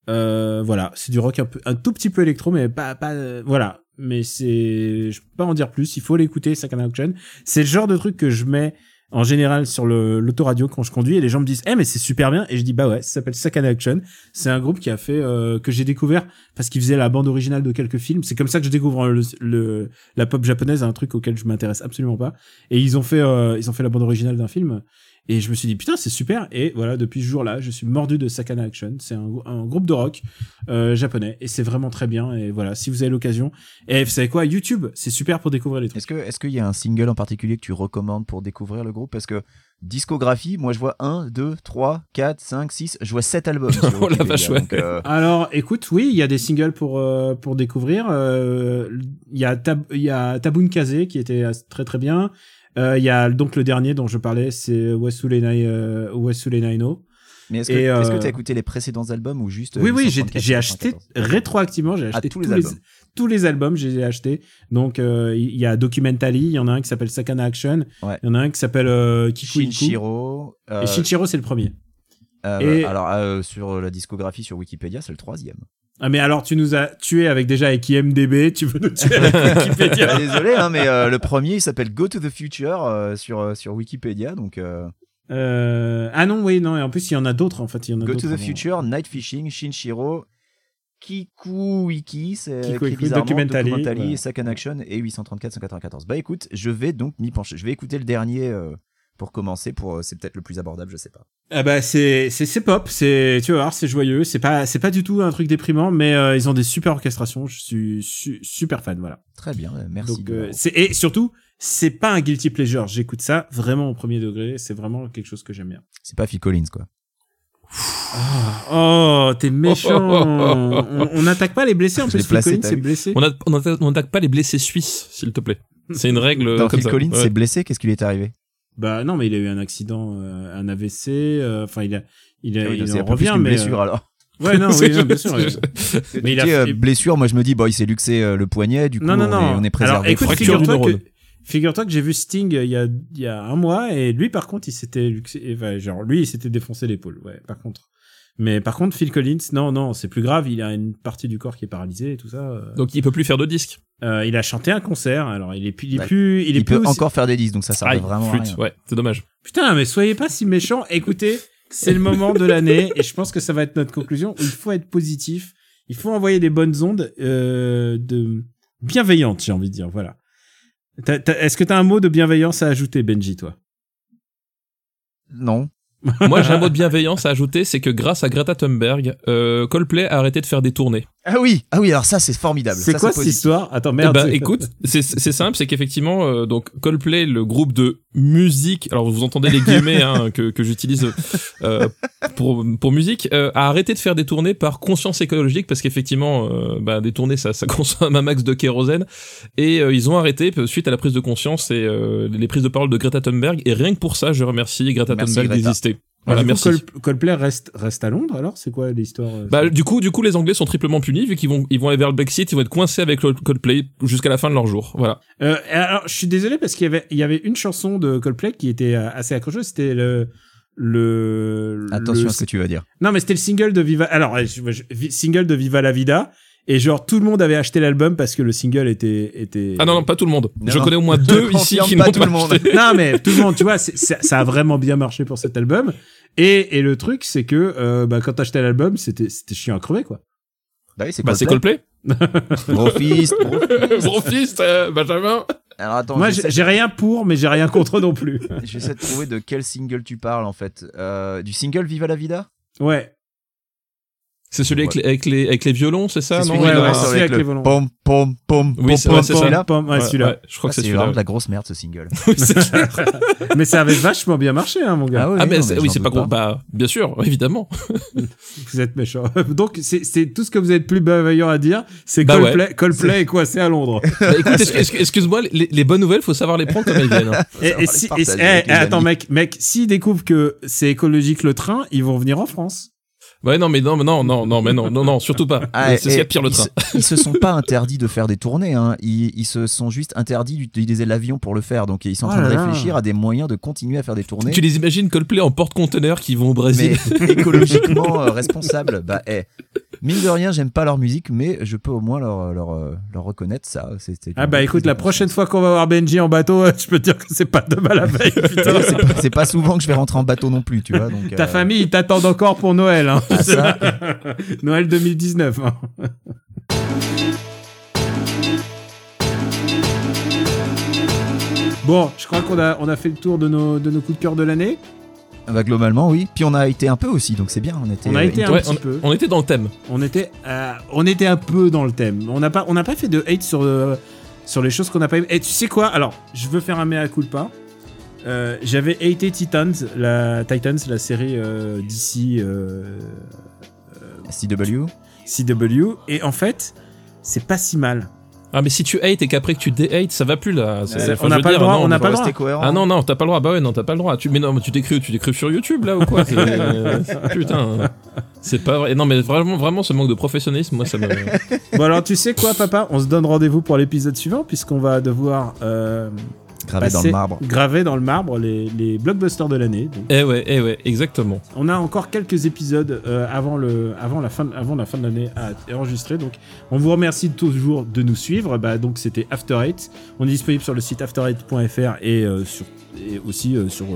S2: euh, voilà, c'est du rock un peu, un tout petit peu électro, mais pas, pas, euh, voilà. Mais c'est, je peux pas en dire plus. Il faut l'écouter, Sakana Auction. C'est le genre de truc que je mets en général sur l'autoradio quand je conduis et les gens me disent eh mais c'est super bien. Et je dis bah ouais ça s'appelle Sakana Action c'est un groupe qui a fait euh, que j'ai découvert parce qu'il faisait la bande originale de quelques films. C'est comme ça que je découvre le, le la pop japonaise un truc auquel je m'intéresse absolument pas. Et ils ont fait euh, ils ont fait la bande originale d'un film et je me suis dit putain c'est super et voilà depuis ce jour-là je suis mordu de Sakana Action c'est un, un groupe de rock euh, japonais et c'est vraiment très bien et voilà si vous avez l'occasion et vous savez quoi YouTube c'est super pour découvrir les trucs
S3: Est-ce que est-ce qu'il y a un single en particulier que tu recommandes pour découvrir le groupe? Parce que discographie, moi je vois 1, 2, 3, 4, 5, 6, je vois 7 albums.
S4: Oh la vache, ouais.
S3: donc, euh,
S2: Alors, écoute, oui, il y a des singles pour euh, pour découvrir. Euh, Il y a Tab il y a Tabun Kaze qui était très très bien. Euh, Il y a donc le dernier dont je parlais, c'est Wasule Nai euh, Wasule Naino.
S3: Mais est-ce que que
S2: euh,
S3: tu as écouté les précédents albums ou juste
S2: Oui, oui, j'ai
S3: 834,
S2: j'ai acheté
S3: 814?
S2: rétroactivement, j'ai acheté
S3: tous les albums.
S2: tous les albums, j'ai acheté. Donc euh, il y a Documentally, il y en a un qui s'appelle Sakana Action, il
S3: Ouais.
S2: y en a un qui s'appelle euh,
S3: euh,
S2: Et Shinchiro c'est le premier. et-
S3: Alors sur la discographie sur Wikipédia, c'est le troisième.
S2: Ah mais alors tu nous as tué avec déjà avec IMDb, tu veux nous tuer avec Wikipédia
S3: Ah, désolé, hein, mais euh, le premier il s'appelle Go to the Future euh, sur euh, sur Wikipédia, donc euh,
S2: ah non, oui, non, et en plus, il y en a d'autres, en fait. Il y en a
S3: Go to the
S2: avant.
S3: Future, Night Fishing, Shinshiro. Kiku Wiki, c'est
S2: Documentally,
S3: Documentally,
S2: ouais.
S3: Second Action et 834 194. Bah écoute, je vais donc m'y pencher. Je vais écouter le dernier pour commencer. Pour euh, c'est peut-être le plus abordable, je sais pas.
S2: Ah bah, c'est, c'est, c'est pop, c'est, tu vas voir, c'est joyeux. C'est pas, c'est pas du tout un truc déprimant, mais euh, ils ont des super orchestrations. Je suis su- super fan, voilà.
S3: Très bien, merci.
S2: Donc, euh, c'est, et surtout, c'est pas un guilty pleasure. J'écoute ça vraiment au premier degré. C'est vraiment quelque chose que j'aime bien.
S3: c'est pas Phil Collins quoi.
S2: Oh, t'es méchant. on, n'attaque pas les blessés, en plus, Phil
S3: placé,
S2: Collins, c'est blessé.
S4: On a- on attaque on attaque pas les blessés suisses, s'il te plaît. C'est une règle
S3: Dans
S4: comme
S3: Phil
S4: ça.
S3: Collins
S4: Ouais.
S3: s'est blessé, qu'est-ce qui lui est arrivé?
S2: Bah, non, mais il a eu un accident, euh, un AVC, euh, enfin, il a, il a,
S3: Ah oui,
S2: il
S3: C'est
S2: en revient, mais.
S3: blessure
S2: euh,
S3: alors.
S2: Ouais, non, oui, non, bien sûr. Mais il a
S3: euh,
S2: fait-
S3: blessure, moi je me dis, bon, il s'est luxé euh, le poignet, du coup
S2: non, non,
S3: on,
S2: non.
S3: Est, on est préservé.
S2: Alors, écoute, figure-toi que, figure-toi que j'ai vu Sting il y a, il y a un mois et lui, par contre, il s'était, luxé- enfin, genre, lui, il s'était défoncé l'épaule. Ouais, par contre. Mais par contre, Phil Collins, non, non, c'est plus grave. Il a une partie du corps qui est paralysée et tout ça. euh.
S4: Donc il peut plus faire de disques.
S2: Euh, il a chanté un concert. Alors, il est, plus- il est
S3: Ouais.
S2: plus, il est
S3: il
S2: plus
S3: peut
S2: aussi-
S3: encore faire des disques, donc ça sert
S4: Aïe,
S3: vraiment à
S4: flûte,
S3: rien.
S4: ouais, c'est dommage.
S2: Putain, mais soyez pas si méchants. Écoutez, c'est le moment de l'année et je pense que ça va être notre conclusion. Il faut être positif. Il faut envoyer des bonnes ondes euh, de bienveillantes, j'ai envie de dire. Voilà. Est-ce que t'as un mot de bienveillance à ajouter, Benji, toi?
S3: Non.
S4: Moi, j'ai un mot de bienveillance à ajouter, c'est que grâce à Greta Thunberg, euh, Coldplay a arrêté de faire des tournées.
S3: Ah oui, ah oui, alors ça c'est formidable.
S2: C'est quoi cette histoire? Attends, merde. c'est-
S4: écoute, c'est c'est simple, c'est qu'effectivement, euh, donc Coldplay, le groupe de musique, alors vous entendez les guillemets hein, que, que j'utilise euh, pour pour musique, euh, a arrêté de faire des tournées par conscience écologique parce qu'effectivement, euh, bah, des tournées ça ça consomme un max de kérosène et euh, ils ont arrêté euh, suite à la prise de conscience et euh, les prises de parole de Greta Thunberg et rien que pour ça, je remercie Greta
S3: Merci,
S4: Thunberg d'exister. Voilà,
S2: du coup,
S4: merci.
S2: Coldplay reste, reste à Londres alors? C'est quoi l'histoire euh,
S4: Bah, du coup, du coup, les Anglais sont triplement punis vu qu'ils vont, ils vont aller vers le Brexit, ils vont être coincés avec Coldplay jusqu'à la fin de leur jour. Voilà.
S2: Euh, alors, je suis désolé parce qu'il y avait, il y avait une chanson de Coldplay qui était euh, assez accrocheuse. C'était le, le,
S3: Attention
S2: le-
S3: à ce que tu vas dire.
S2: Non, mais c'était le single de Viva. Alors, je- je- vi- single de Viva la Vida. Et genre, tout le monde avait acheté l'album parce que le single était. était...
S4: Ah non, non, pas tout le monde.
S3: Non,
S4: je
S3: non.
S4: connais au moins deux ici qui
S3: pas
S4: n'ont
S3: tout
S4: pas
S3: le monde.
S4: acheté.
S2: Non, mais tout le monde, tu vois, ça a vraiment bien marché pour cet album. Et, et le truc, c'est que euh, bah, quand t'achetais l'album, c'était c'était chiant à crever, quoi.
S3: Bah oui, c'est
S4: Bah, c'est
S3: Coldplay.
S4: Coldplay.
S3: Gros fist, gros fist.
S4: Gros fils, euh, Benjamin.
S3: Alors attends,
S2: Moi, j'ai rien pour, mais j'ai rien contre non plus.
S3: j'essaie de trouver de quel single tu parles en fait. Euh, du single Viva la Vida?
S2: Ouais.
S4: C'est celui avec les, avec les, avec les violons, c'est ça,
S3: C'est
S4: non?
S3: celui
S2: ouais, ouais, c'est
S3: avec
S2: avec
S3: le
S2: les violons.
S3: pom pom pom
S4: Oui,
S3: pom,
S4: c'est c'est
S3: celui-là.
S2: Pom, ouais,
S4: Ouais,
S2: celui-là.
S4: ouais, je crois
S3: Ah,
S4: que c'est
S3: c'est
S4: celui-là.
S3: vraiment de la grosse merde ce single.
S4: Oui, c'est clair.
S2: Mais ça avait vachement bien marché, hein, mon gars.
S4: Ah, mais
S3: non,
S4: c'est-
S3: j'en
S4: oui, c'est pas gros. Bah, bien sûr, évidemment.
S2: Vous êtes méchant. Donc, c'est c'est tout ce que vous êtes plus bavailleur à dire, c'est
S4: Bah
S2: Coldplay, Coldplay est coincé à Londres.
S4: Bah, écoute, excuse-moi, les, les bonnes nouvelles, faut savoir les prendre comme elles viennent. hein.
S2: Et, si, eh, attends, mec, mec, s'ils découvrent que c'est écologique le train, ils vont venir en France.
S4: Ouais, non, mais non, mais non, non, non, mais non, non, non, surtout pas.
S3: Ah,
S4: c'est ce qu'il y a
S3: et
S4: de pire le train.
S3: se- Ils se sont pas interdits de faire des tournées, hein. ils, ils se sont juste interdits d'utiliser l'avion pour le faire. Donc ils sont en
S2: Oh
S3: train de
S2: là.
S3: réfléchir à des moyens de continuer à faire des tournées.
S4: Tu les imagines Coldplay en porte-conteneur qui vont au Brésil?
S3: Mais écologiquement euh, responsable. Bah, eh, mine de rien, j'aime pas leur musique, mais je peux au moins leur, leur, euh, leur reconnaître ça. C'était
S2: Ah bah écoute,
S3: de
S2: la prochaine fois qu'on va voir Benji en bateau, je peux te dire que c'est pas demain la veille, putain.
S3: conscience. C'est pas, souvent que je vais rentrer en bateau non plus, tu vois. Donc,
S2: Ta
S3: euh,
S2: famille, ils t'attendent encore pour Noël. Hein.
S3: Ah, ça,
S2: Noël 2019. hein. Bon, je crois qu'on a, on a fait le tour de nos, de nos coups de cœur de l'année.
S3: bah, globalement, oui. Puis on a été un peu aussi, donc c'est bien. On, était,
S2: On a
S3: euh,
S2: été un
S4: Ouais,
S2: petit peu.
S4: On était dans le thème.
S2: On était, euh, on était un peu dans le thème. On n'a pas, on n'a pas fait de hate sur, euh, sur les choses qu'on n'a pas aimées. Et tu sais quoi? Alors, je veux faire un mea culpa. Euh, J'avais haté Titans, la Titans, la série euh, d'ici euh,
S3: CW.
S2: CW, et en fait, c'est pas si mal.
S4: Ah, mais si tu hates et qu'après que tu dé-hates, ça va plus là.
S2: Euh, on n'a pas le droit,
S4: non,
S2: on n'a
S4: faut
S2: pas le
S3: rester
S2: droit.
S3: cohérent.
S4: Ah non, non, t'as pas le droit. Bah ouais, non, t'as pas le droit. Tu, mais non, mais tu t'écris, tu t'écris sur YouTube là ou quoi? Euh, Putain, c'est pas vrai. Non, mais vraiment, vraiment, ce manque de professionnalisme, moi, ça me.
S2: Bon alors, tu sais quoi, papa? On se donne rendez-vous pour l'épisode suivant puisqu'on va devoir euh,
S3: Gravé dans le marbre.
S2: graver dans le marbre les, les blockbusters de l'année.
S4: Eh ouais, eh ouais, exactement.
S2: On a encore quelques épisodes euh, avant, le, avant, la fin, avant la fin de l'année à enregistrer. Donc, on vous remercie toujours de nous suivre. Bah, donc, c'était After Eight. On est disponible sur le site after8.fr et, euh, sur, et aussi euh, sur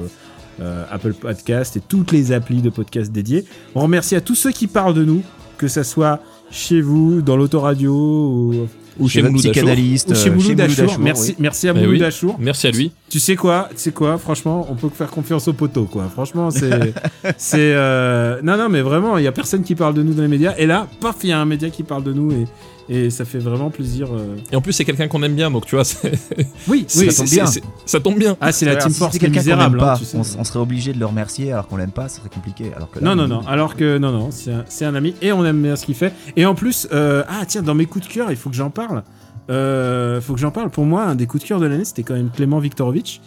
S2: Apple Podcast et toutes les applis de podcast dédiées. On remercie à tous ceux qui parlent de nous, que ça soit chez vous, dans l'autoradio ou,
S4: Ou chez Mouloud
S3: psychanalyste.
S2: chez
S3: euh,
S2: Mouloud Achour.
S3: Achour,
S2: Merci,
S3: oui.
S2: merci à
S4: Eh
S2: Mouloud
S4: oui.
S2: Achour.
S4: Merci à lui.
S2: Tu sais quoi, tu sais quoi, franchement, on peut faire confiance au poteau, quoi. Franchement, c'est, c'est, euh, non, non, mais vraiment, il y a personne qui parle de nous dans les médias. Et là, paf, il y a un média qui parle de nous et, et ça fait vraiment plaisir. euh.
S4: Et en plus, c'est quelqu'un qu'on aime bien, donc tu vois,
S2: Oui,
S3: ça tombe bien.
S4: ça tombe bien.
S2: Ah, c'est la Team
S3: si
S2: Force est
S3: quelqu'un qu'on
S2: hein,
S3: pas,
S2: tu sais.
S3: on, serait obligé de le remercier alors qu'on l'aime pas, ce serait compliqué. Alors que là,
S2: Non, non,
S3: on-
S2: non. Alors que, non, non, c'est un, c'est un ami et on aime bien ce qu'il fait. Et en plus, euh, ah, tiens, dans mes coups de cœur, il faut que j'en parle. Euh, faut que j'en parle. Pour moi, un des coups de cœur de l'année, c'était quand même Clément Viktorovitch.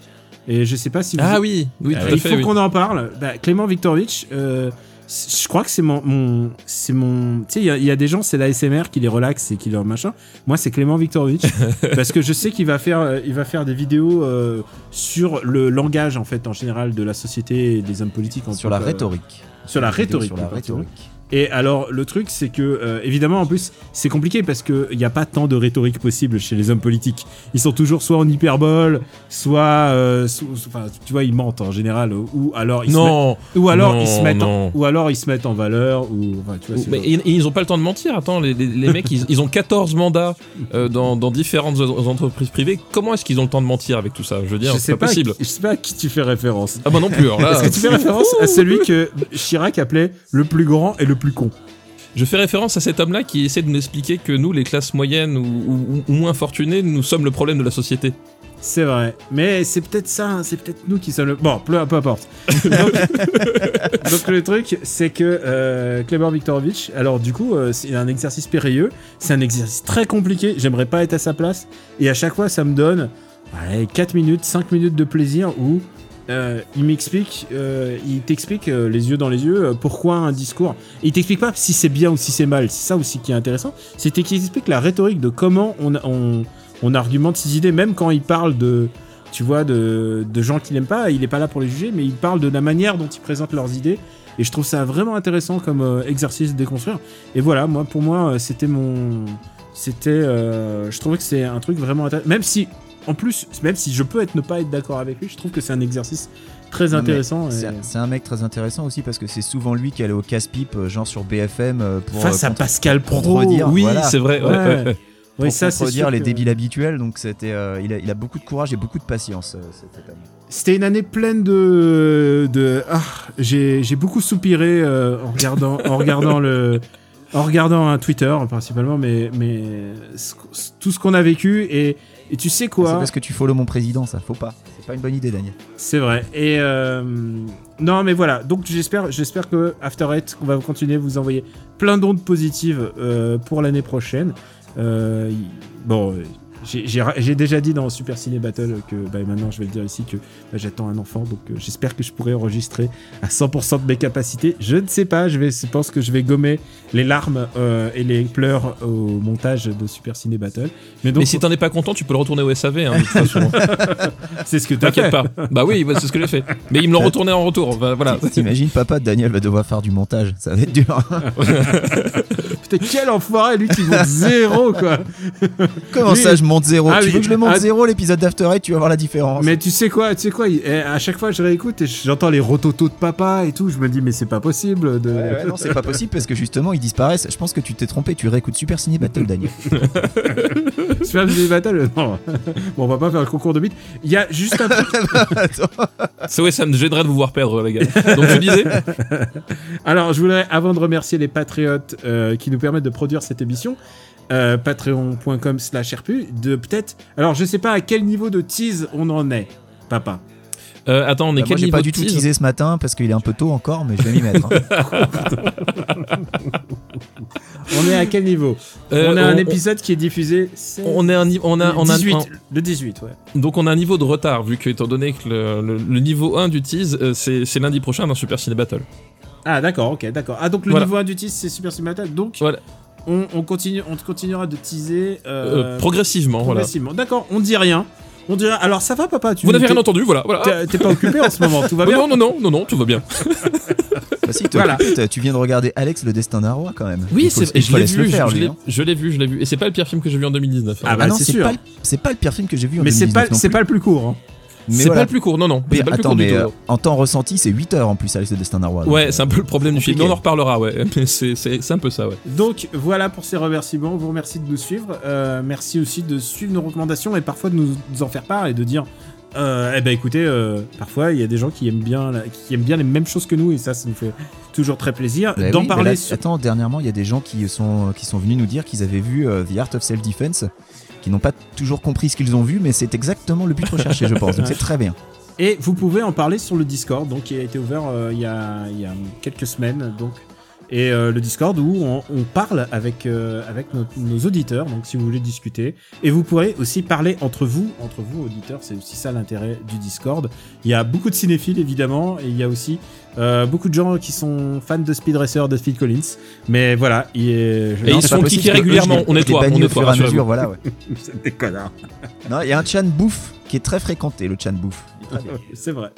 S2: Et je sais pas si vous.
S4: Ah oui, oui,
S2: Euh,
S4: tout
S2: il
S4: fait.
S2: faut
S4: oui.
S2: qu'on en parle. Bah, Clément Viktorovitch, euh, je crois que c'est mon, mon c'est mon. Tu sais, il y a- il y, a des gens, c'est l'ASMR qui les relaxe et qui leur machin. Moi, c'est Clément Viktorovitch parce que je sais qu'il va faire, euh, il va faire des vidéos euh, sur le langage en fait en général de la société et des hommes politiques. En
S3: sur la rhétorique.
S2: Sur la rhétorique.
S3: Sur la rhétorique.
S2: Et alors, le truc, c'est que, euh, évidemment, en plus, c'est compliqué parce qu'il n'y a pas tant de rhétorique possible chez les hommes politiques. Ils sont toujours soit en hyperbole, soit. euh, enfin, tu vois, ils mentent en général. Ou alors ils se
S4: Non,
S2: mettent, ou alors
S4: non,
S2: ils se mettent en, ou alors ils se mettent en valeur. Ou, enfin, tu vois,
S4: mais ils, ils ont pas le temps de mentir. Attends, les, les- les mecs, ils, ils ont 14 mandats euh, dans, dans différentes entreprises privées. Comment est-ce qu'ils ont le temps de mentir avec tout ça? Je veux dire, c'est pas possible.
S2: qui- je sais pas à qui tu fais référence.
S4: Ah bah non plus. Là,
S2: Est-ce que tu fais référence à celui que Chirac appelait le plus grand et le plus con
S4: je fais référence à cet homme-là qui essaie de nous expliquer que nous, les classes moyennes ou, ou- ou moins fortunées, nous sommes le problème de la société.
S2: C'est vrai, mais c'est peut-être ça, hein, c'est peut-être nous qui sommes le. Bon, peu, peu importe. Donc, donc le truc, c'est que euh, Kleber Viktorovitch, alors du coup, euh, c'est un exercice périlleux, c'est un exercice très compliqué, j'aimerais pas être à sa place, et à chaque fois, ça me donne allez, 4 minutes, 5 minutes de plaisir où euh, il m'explique, euh, il t'explique euh, les yeux dans les yeux pourquoi un discours. Il t'explique pas si c'est bien ou si c'est mal, c'est ça aussi qui est intéressant, c'est qu'il explique la rhétorique de comment on, on, on argumente ses idées, même quand il parle de, tu vois, de, de gens qu'il aime pas, il est pas là pour les juger, mais il parle de la manière dont ils présentent leurs idées. Et je trouve ça vraiment intéressant comme exercice de déconstruire. Et voilà, moi, pour moi, c'était mon, c'était, je trouvais que c'est un truc vraiment intéressant. Même si, en plus, même si je peux être ne pas être d'accord avec lui, je trouve que c'est un exercice très intéressant. et-
S3: C'est un- mec très intéressant aussi parce que c'est souvent lui qui allait au casse-pipe, euh, genre sur BFM, euh, pour,
S2: Face
S3: euh,
S2: à Pascal Pro.
S4: Oui,
S3: voilà.
S4: c'est vrai. ouais,
S2: Ouais.
S4: ouais, ouais.
S2: Oui,
S3: pour
S2: ça, c'est
S3: les
S2: que-
S3: débiles habituels. Donc c'était, euh, il, a, il a beaucoup de courage et beaucoup de patience. euh.
S2: C'était une année pleine de. de ah, j'ai beaucoup soupiré euh, en regardant, en regardant le. en regardant un Twitter principalement, mais, mais tout ce qu'on a vécu et, et tu sais
S3: C'est
S2: quoi
S3: parce que tu follow mon président, ça faut pas. C'est pas une bonne idée, Daniel.
S2: C'est vrai. Et euh, non, mais voilà. Donc j'espère, j'espère que After Eight, on va continuer à vous envoyer plein d'ondes positives euh, pour l'année prochaine. Euh, bon, j'ai- déjà dit dans Super Ciné Battle que bah, maintenant je vais le dire ici que bah, j'attends un enfant. Donc euh, j'espère que je pourrai enregistrer à 100% de mes capacités. Je ne sais pas. Je vais, je pense que je vais gommer les larmes euh, et les pleurs au montage de Super Ciné Battle. Mais donc
S4: Mais si t'en es pas content, tu peux le retourner au SAV, hein,
S2: c'est ce que t'as fait.
S4: T'inquiète pas. Bah oui, bah, c'est ce que j'ai fait. Mais ils me l'ont retourné en retour. Bah, voilà.
S3: T'imagines, papa, Daniel va devoir faire du montage. Ça va être dur.
S2: Putain, quel enfoiré lui qui monte zéro quoi.
S3: Comment ça, je monte zéro
S2: Ah
S3: Tu
S2: oui.
S3: veux que je le monte
S2: Ah.
S3: zéro l'épisode d'After Eight Tu vas voir la différence.
S2: Mais tu sais quoi, tu sais quoi, eh, à chaque fois je réécoute et j'entends les rototos de papa et tout, je me dis mais c'est pas possible de.
S3: Ouais, ouais, non, c'est pas possible parce que justement ils disparaissent. Je pense que tu t'es trompé. Tu réécoutes Super Ciné Battle, Daniel.
S2: Super Ciné Battle, non. Bon, on va pas faire le concours de beat. Il y a juste un truc.
S3: Attends.
S4: C'est ouais, ça me gênerait de vous voir perdre, les gars. Donc je disais.
S2: Alors, je voudrais, avant de remercier les patriotes euh, qui nous permettent de produire cette émission, euh, patreon.com slash rpu, de peut-être. Alors, je sais pas à quel niveau de tease on en est, papa.
S4: Euh, attends, on est
S3: Bah,
S4: quel
S3: moi j'ai
S4: niveau
S3: pas du tout
S4: tease
S3: teasé ce matin parce qu'il est un peu tôt encore, mais je vais m'y mettre. hein.
S2: On est à quel niveau
S4: Euh,
S2: On a un
S4: on-
S2: épisode qui est diffusé. c'est-
S4: On est un on a,
S2: le
S4: on a
S2: 18,
S4: un-
S2: le 18, ouais.
S4: donc on a un niveau de retard vu que étant donné que le, le- le niveau 1 du tease euh, c'est c'est lundi prochain dans Super Ciné Battle.
S2: Ah d'accord, ok, d'accord. Ah donc le
S4: Voilà.
S2: niveau 1 du tease c'est Super Ciné Battle. Donc
S4: Voilà.
S2: On, on continue, on continuera de teaser
S4: Euh,
S2: euh,
S4: progressivement, voilà.
S2: D'accord, on dit rien. On dirait. Alors ça va papa tu
S4: Vous n'avez rien entendu, voilà. voilà.
S2: t'es- pas occupé en ce moment, tout va bien.
S4: non, non, non, non, non, tout va bien.
S3: Bah, si,
S2: Voilà.
S3: tu viens de regarder Alex le destin d'un roi quand même.
S4: Oui,
S3: faut-
S4: je l'ai vu,
S3: faire,
S4: je
S3: lui,
S4: l'ai-
S3: hein.
S4: je l'ai vu, je l'ai vu. Et c'est pas le pire film que j'ai vu en 2019. hein.
S2: Ah bah
S3: non,
S2: c'est
S3: pas, pas le pire film que j'ai vu en
S2: Mais c'est
S3: 2019
S2: pas,
S3: non
S2: c'est pas le plus court. hein.
S4: C'est
S3: voilà.
S4: pas le plus court, non, non.
S3: Mais
S4: C'est pas le plus
S3: attends,
S4: court du
S3: mais
S4: tout.
S3: euh, en temps ressenti, c'est 8 heures en plus Alex le destin d'un roi.
S4: Ouais,
S3: euh,
S4: c'est un peu le problème du film. On en reparlera, ouais. Mais c'est un peu ça, ouais.
S2: Donc voilà pour ces remerciements. On vous remercie de nous suivre. Euh, merci aussi de suivre nos recommandations et parfois de nous, nous en faire part et de dire. Euh, eh ben écoutez, euh, parfois il y a des gens qui aiment bien, la- qui aiment bien les mêmes choses que nous et ça, ça nous fait toujours très plaisir
S3: Bah
S2: d'en
S3: oui,
S2: parler.
S3: là,
S2: sur-
S3: Attends, dernièrement, il y a des gens qui sont, qui sont venus nous dire qu'ils avaient vu euh, The Art of Self-Defense, qui n'ont pas toujours compris ce qu'ils ont vu, mais c'est exactement le but recherché, je pense. Donc c'est très bien.
S2: Et vous pouvez en parler sur le Discord, donc qui a été ouvert euh, il, y a, il y a quelques semaines, donc. Et euh, le Discord où on, on parle avec, euh, avec nos, nos auditeurs, donc si vous voulez discuter. Et vous pourrez aussi parler entre vous, entre vous auditeurs, c'est aussi ça l'intérêt du Discord. Il y a beaucoup de cinéphiles évidemment, et il y a aussi euh, beaucoup de gens qui sont fans de Speed Racer, de Phil Collins. Mais voilà, il est... je-
S4: Et ils sont
S2: possible.
S4: régulièrement. On nettoie, on
S3: au
S4: nettoie,
S3: fur et à mesure, voilà, ouais.
S2: C'est des connards.
S3: Non, il y a un Chan Bouffe qui est très fréquenté, le Chan Bouffe.
S2: C'est vrai.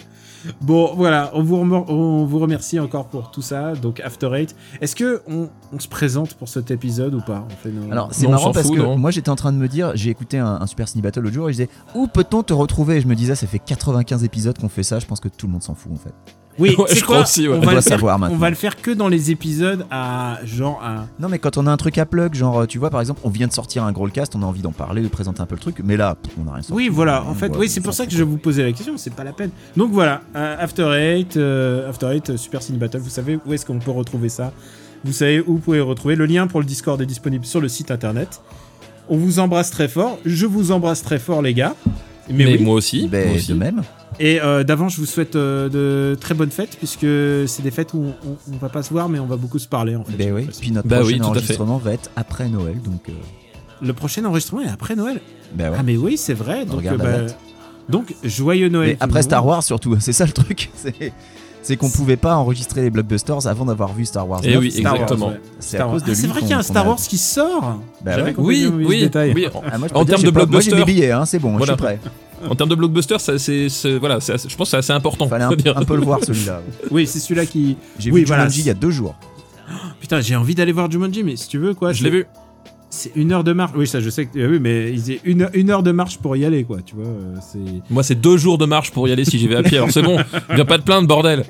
S2: Bon, voilà, on vous, remer- on vous remercie encore pour tout ça. Donc, After Eight. Est-ce que on, on se présente pour cet épisode ou pas on fait nos-
S3: Alors c'est marrant parce
S4: fout,
S3: que moi j'étais en train de me dire, j'ai écouté un, un Super Ciné Battle l'autre jour et je disais où peut-on te retrouver? Et je me disais ça fait 95 épisodes qu'on fait ça, je pense que tout le monde s'en fout en fait.
S2: Oui,
S4: Ouais, je
S2: quoi
S4: crois aussi, ouais.
S2: on,
S3: On
S2: va
S3: doit
S2: le faire,
S3: savoir
S2: on
S3: maintenant.
S2: va le faire que dans les épisodes à genre à.
S3: Non mais quand on a un truc à plug, genre tu vois par exemple on vient de sortir un Growlcast, on a envie d'en parler, de présenter un peu le truc, mais là on a rien sorti.
S2: Oui, voilà. En
S3: On
S2: fait,
S3: voit-
S2: oui, c'est
S3: on
S2: pour ça que je vous posais la question. C'est pas la peine. Donc voilà, euh, After Eight, euh, After Eight, euh, Super Cine Battle. Vous savez où est-ce qu'on peut retrouver ça Vous savez où vous pouvez le retrouver. Le lien pour le Discord est disponible sur le site internet. On vous embrasse très fort. Je vous embrasse très fort, les gars. Mais,
S4: Mais
S2: oui.
S4: moi aussi.
S3: Ben,
S4: moi aussi.
S3: de même.
S2: Et euh, d'avant, je vous souhaite euh, de très bonnes fêtes, puisque c'est des fêtes où on, on- on va pas se voir, mais on va beaucoup se parler en fait.
S3: Ben oui. Puis notre
S4: Bah oui,
S3: prochain
S4: tout fait.
S3: enregistrement va être après Noël, donc. euh,
S2: Le prochain enregistrement est après Noël.
S3: ben ouais.
S2: Ah mais oui, c'est vrai. Donc, bah, donc joyeux Noël.
S3: Mais après. Star Wars surtout, c'est ça le truc. C'est c'est qu'on pouvait pas enregistrer les blockbusters avant d'avoir vu Star Wars.
S4: Eh
S3: 9.
S4: oui,
S2: Star Wars,
S4: exactement.
S2: ouais.
S3: C'est à cause de
S2: Ah, c'est
S3: lui
S2: vrai
S3: qu'on-
S2: qu'il y a un Star
S3: a-
S2: Wars qui sort.
S3: Bah ouais.
S4: Oui,
S2: oui,
S4: oui,
S2: ce détail.
S4: oui.
S3: Ah, moi,
S4: En termes de
S3: j'ai
S4: blockbuster.
S3: billets, hein, c'est bon,
S4: Voilà.
S3: je suis prêt.
S4: En termes de blockbuster, ça, c'est, c'est- voilà, c'est assez- je pense que c'est assez important.
S3: Fallait un,
S4: dire.
S3: un peu le voir celui-là.
S2: Oui, c'est celui-là qui.
S3: J'ai
S2: Oui,
S3: vu
S2: voilà.
S3: Jumanji il y a deux jours.
S2: Putain, j'ai envie d'aller voir Jumanji, mais si tu veux quoi.
S4: Je l'ai vu.
S2: C'est une heure de marche. Oui, ça, je sais que. euh, Oui, mais il une, une heure de marche pour y aller, quoi. Tu vois, euh, c'est.
S4: Moi, c'est deux jours de marche pour y aller si j'y vais à pied. Alors c'est bon. Viens pas te plaindre, bordel.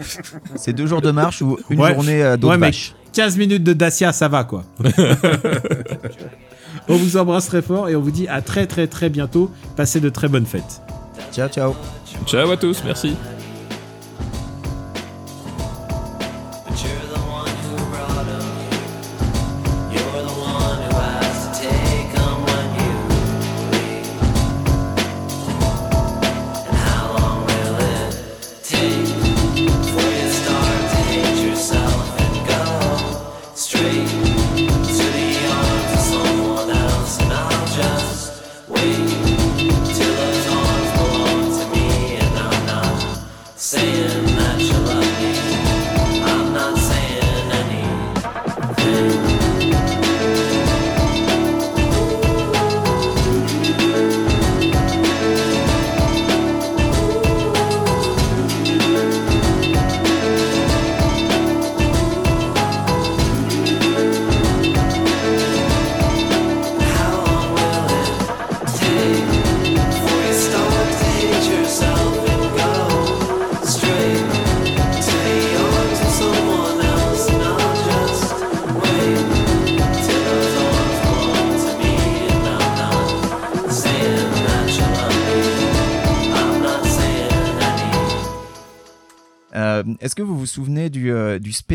S3: C'est deux jours de marche ou une
S2: Ouais.
S3: journée euh, d'autres
S2: Ouais, mais-
S3: vaches.
S2: 15 minutes de Dacia, ça va, quoi. on vous embrasse très fort et on vous dit à très, très, très bientôt. Passez de très bonnes fêtes.
S3: Ciao, ciao.
S4: Ciao à tous, merci.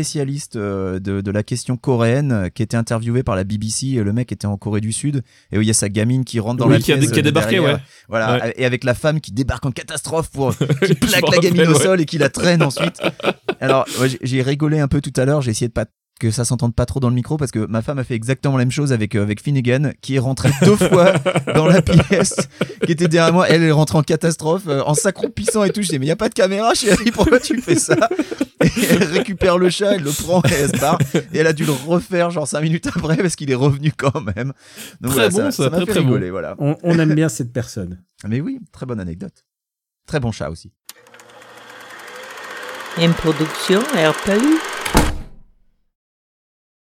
S3: Spécialiste euh, de, de la question coréenne euh, qui était interviewé par la BBC et Le mec était en Corée du Sud et où il y a sa gamine qui rentre dans
S4: Oui,
S3: la
S4: qui a-
S3: pièce
S4: qui a débarqué,
S3: derrière.
S4: ouais.
S3: Voilà,
S4: Ouais.
S3: et avec la femme qui débarque en catastrophe pour qui plaque la gamine
S4: rappelle,
S3: au
S4: ouais.
S3: sol et qui la traîne ensuite. Alors, j'ai rigolé un peu tout à l'heure, j'ai essayé de pas que ça s'entende pas trop dans le micro parce que ma femme a fait exactement la même chose avec euh, avec Finnegan qui est rentrée deux fois dans la pièce qui était derrière moi. Elle est rentrée en catastrophe euh, en s'accroupissant et tout. Je dis mais y a pas de caméra chérie pourquoi tu fais ça? Et elle récupère le chat elle le prend et elle se barre. Et elle a dû le refaire genre cinq minutes après parce qu'il est revenu quand même. Donc
S4: Très
S3: voilà,
S4: bon, ça,
S3: m'a
S4: très,
S3: fait
S4: très bon.
S3: rigoler voilà.
S2: On, on aime bien cette personne.
S3: mais oui très bonne anecdote. Très bon chat aussi.
S5: Une production RPU.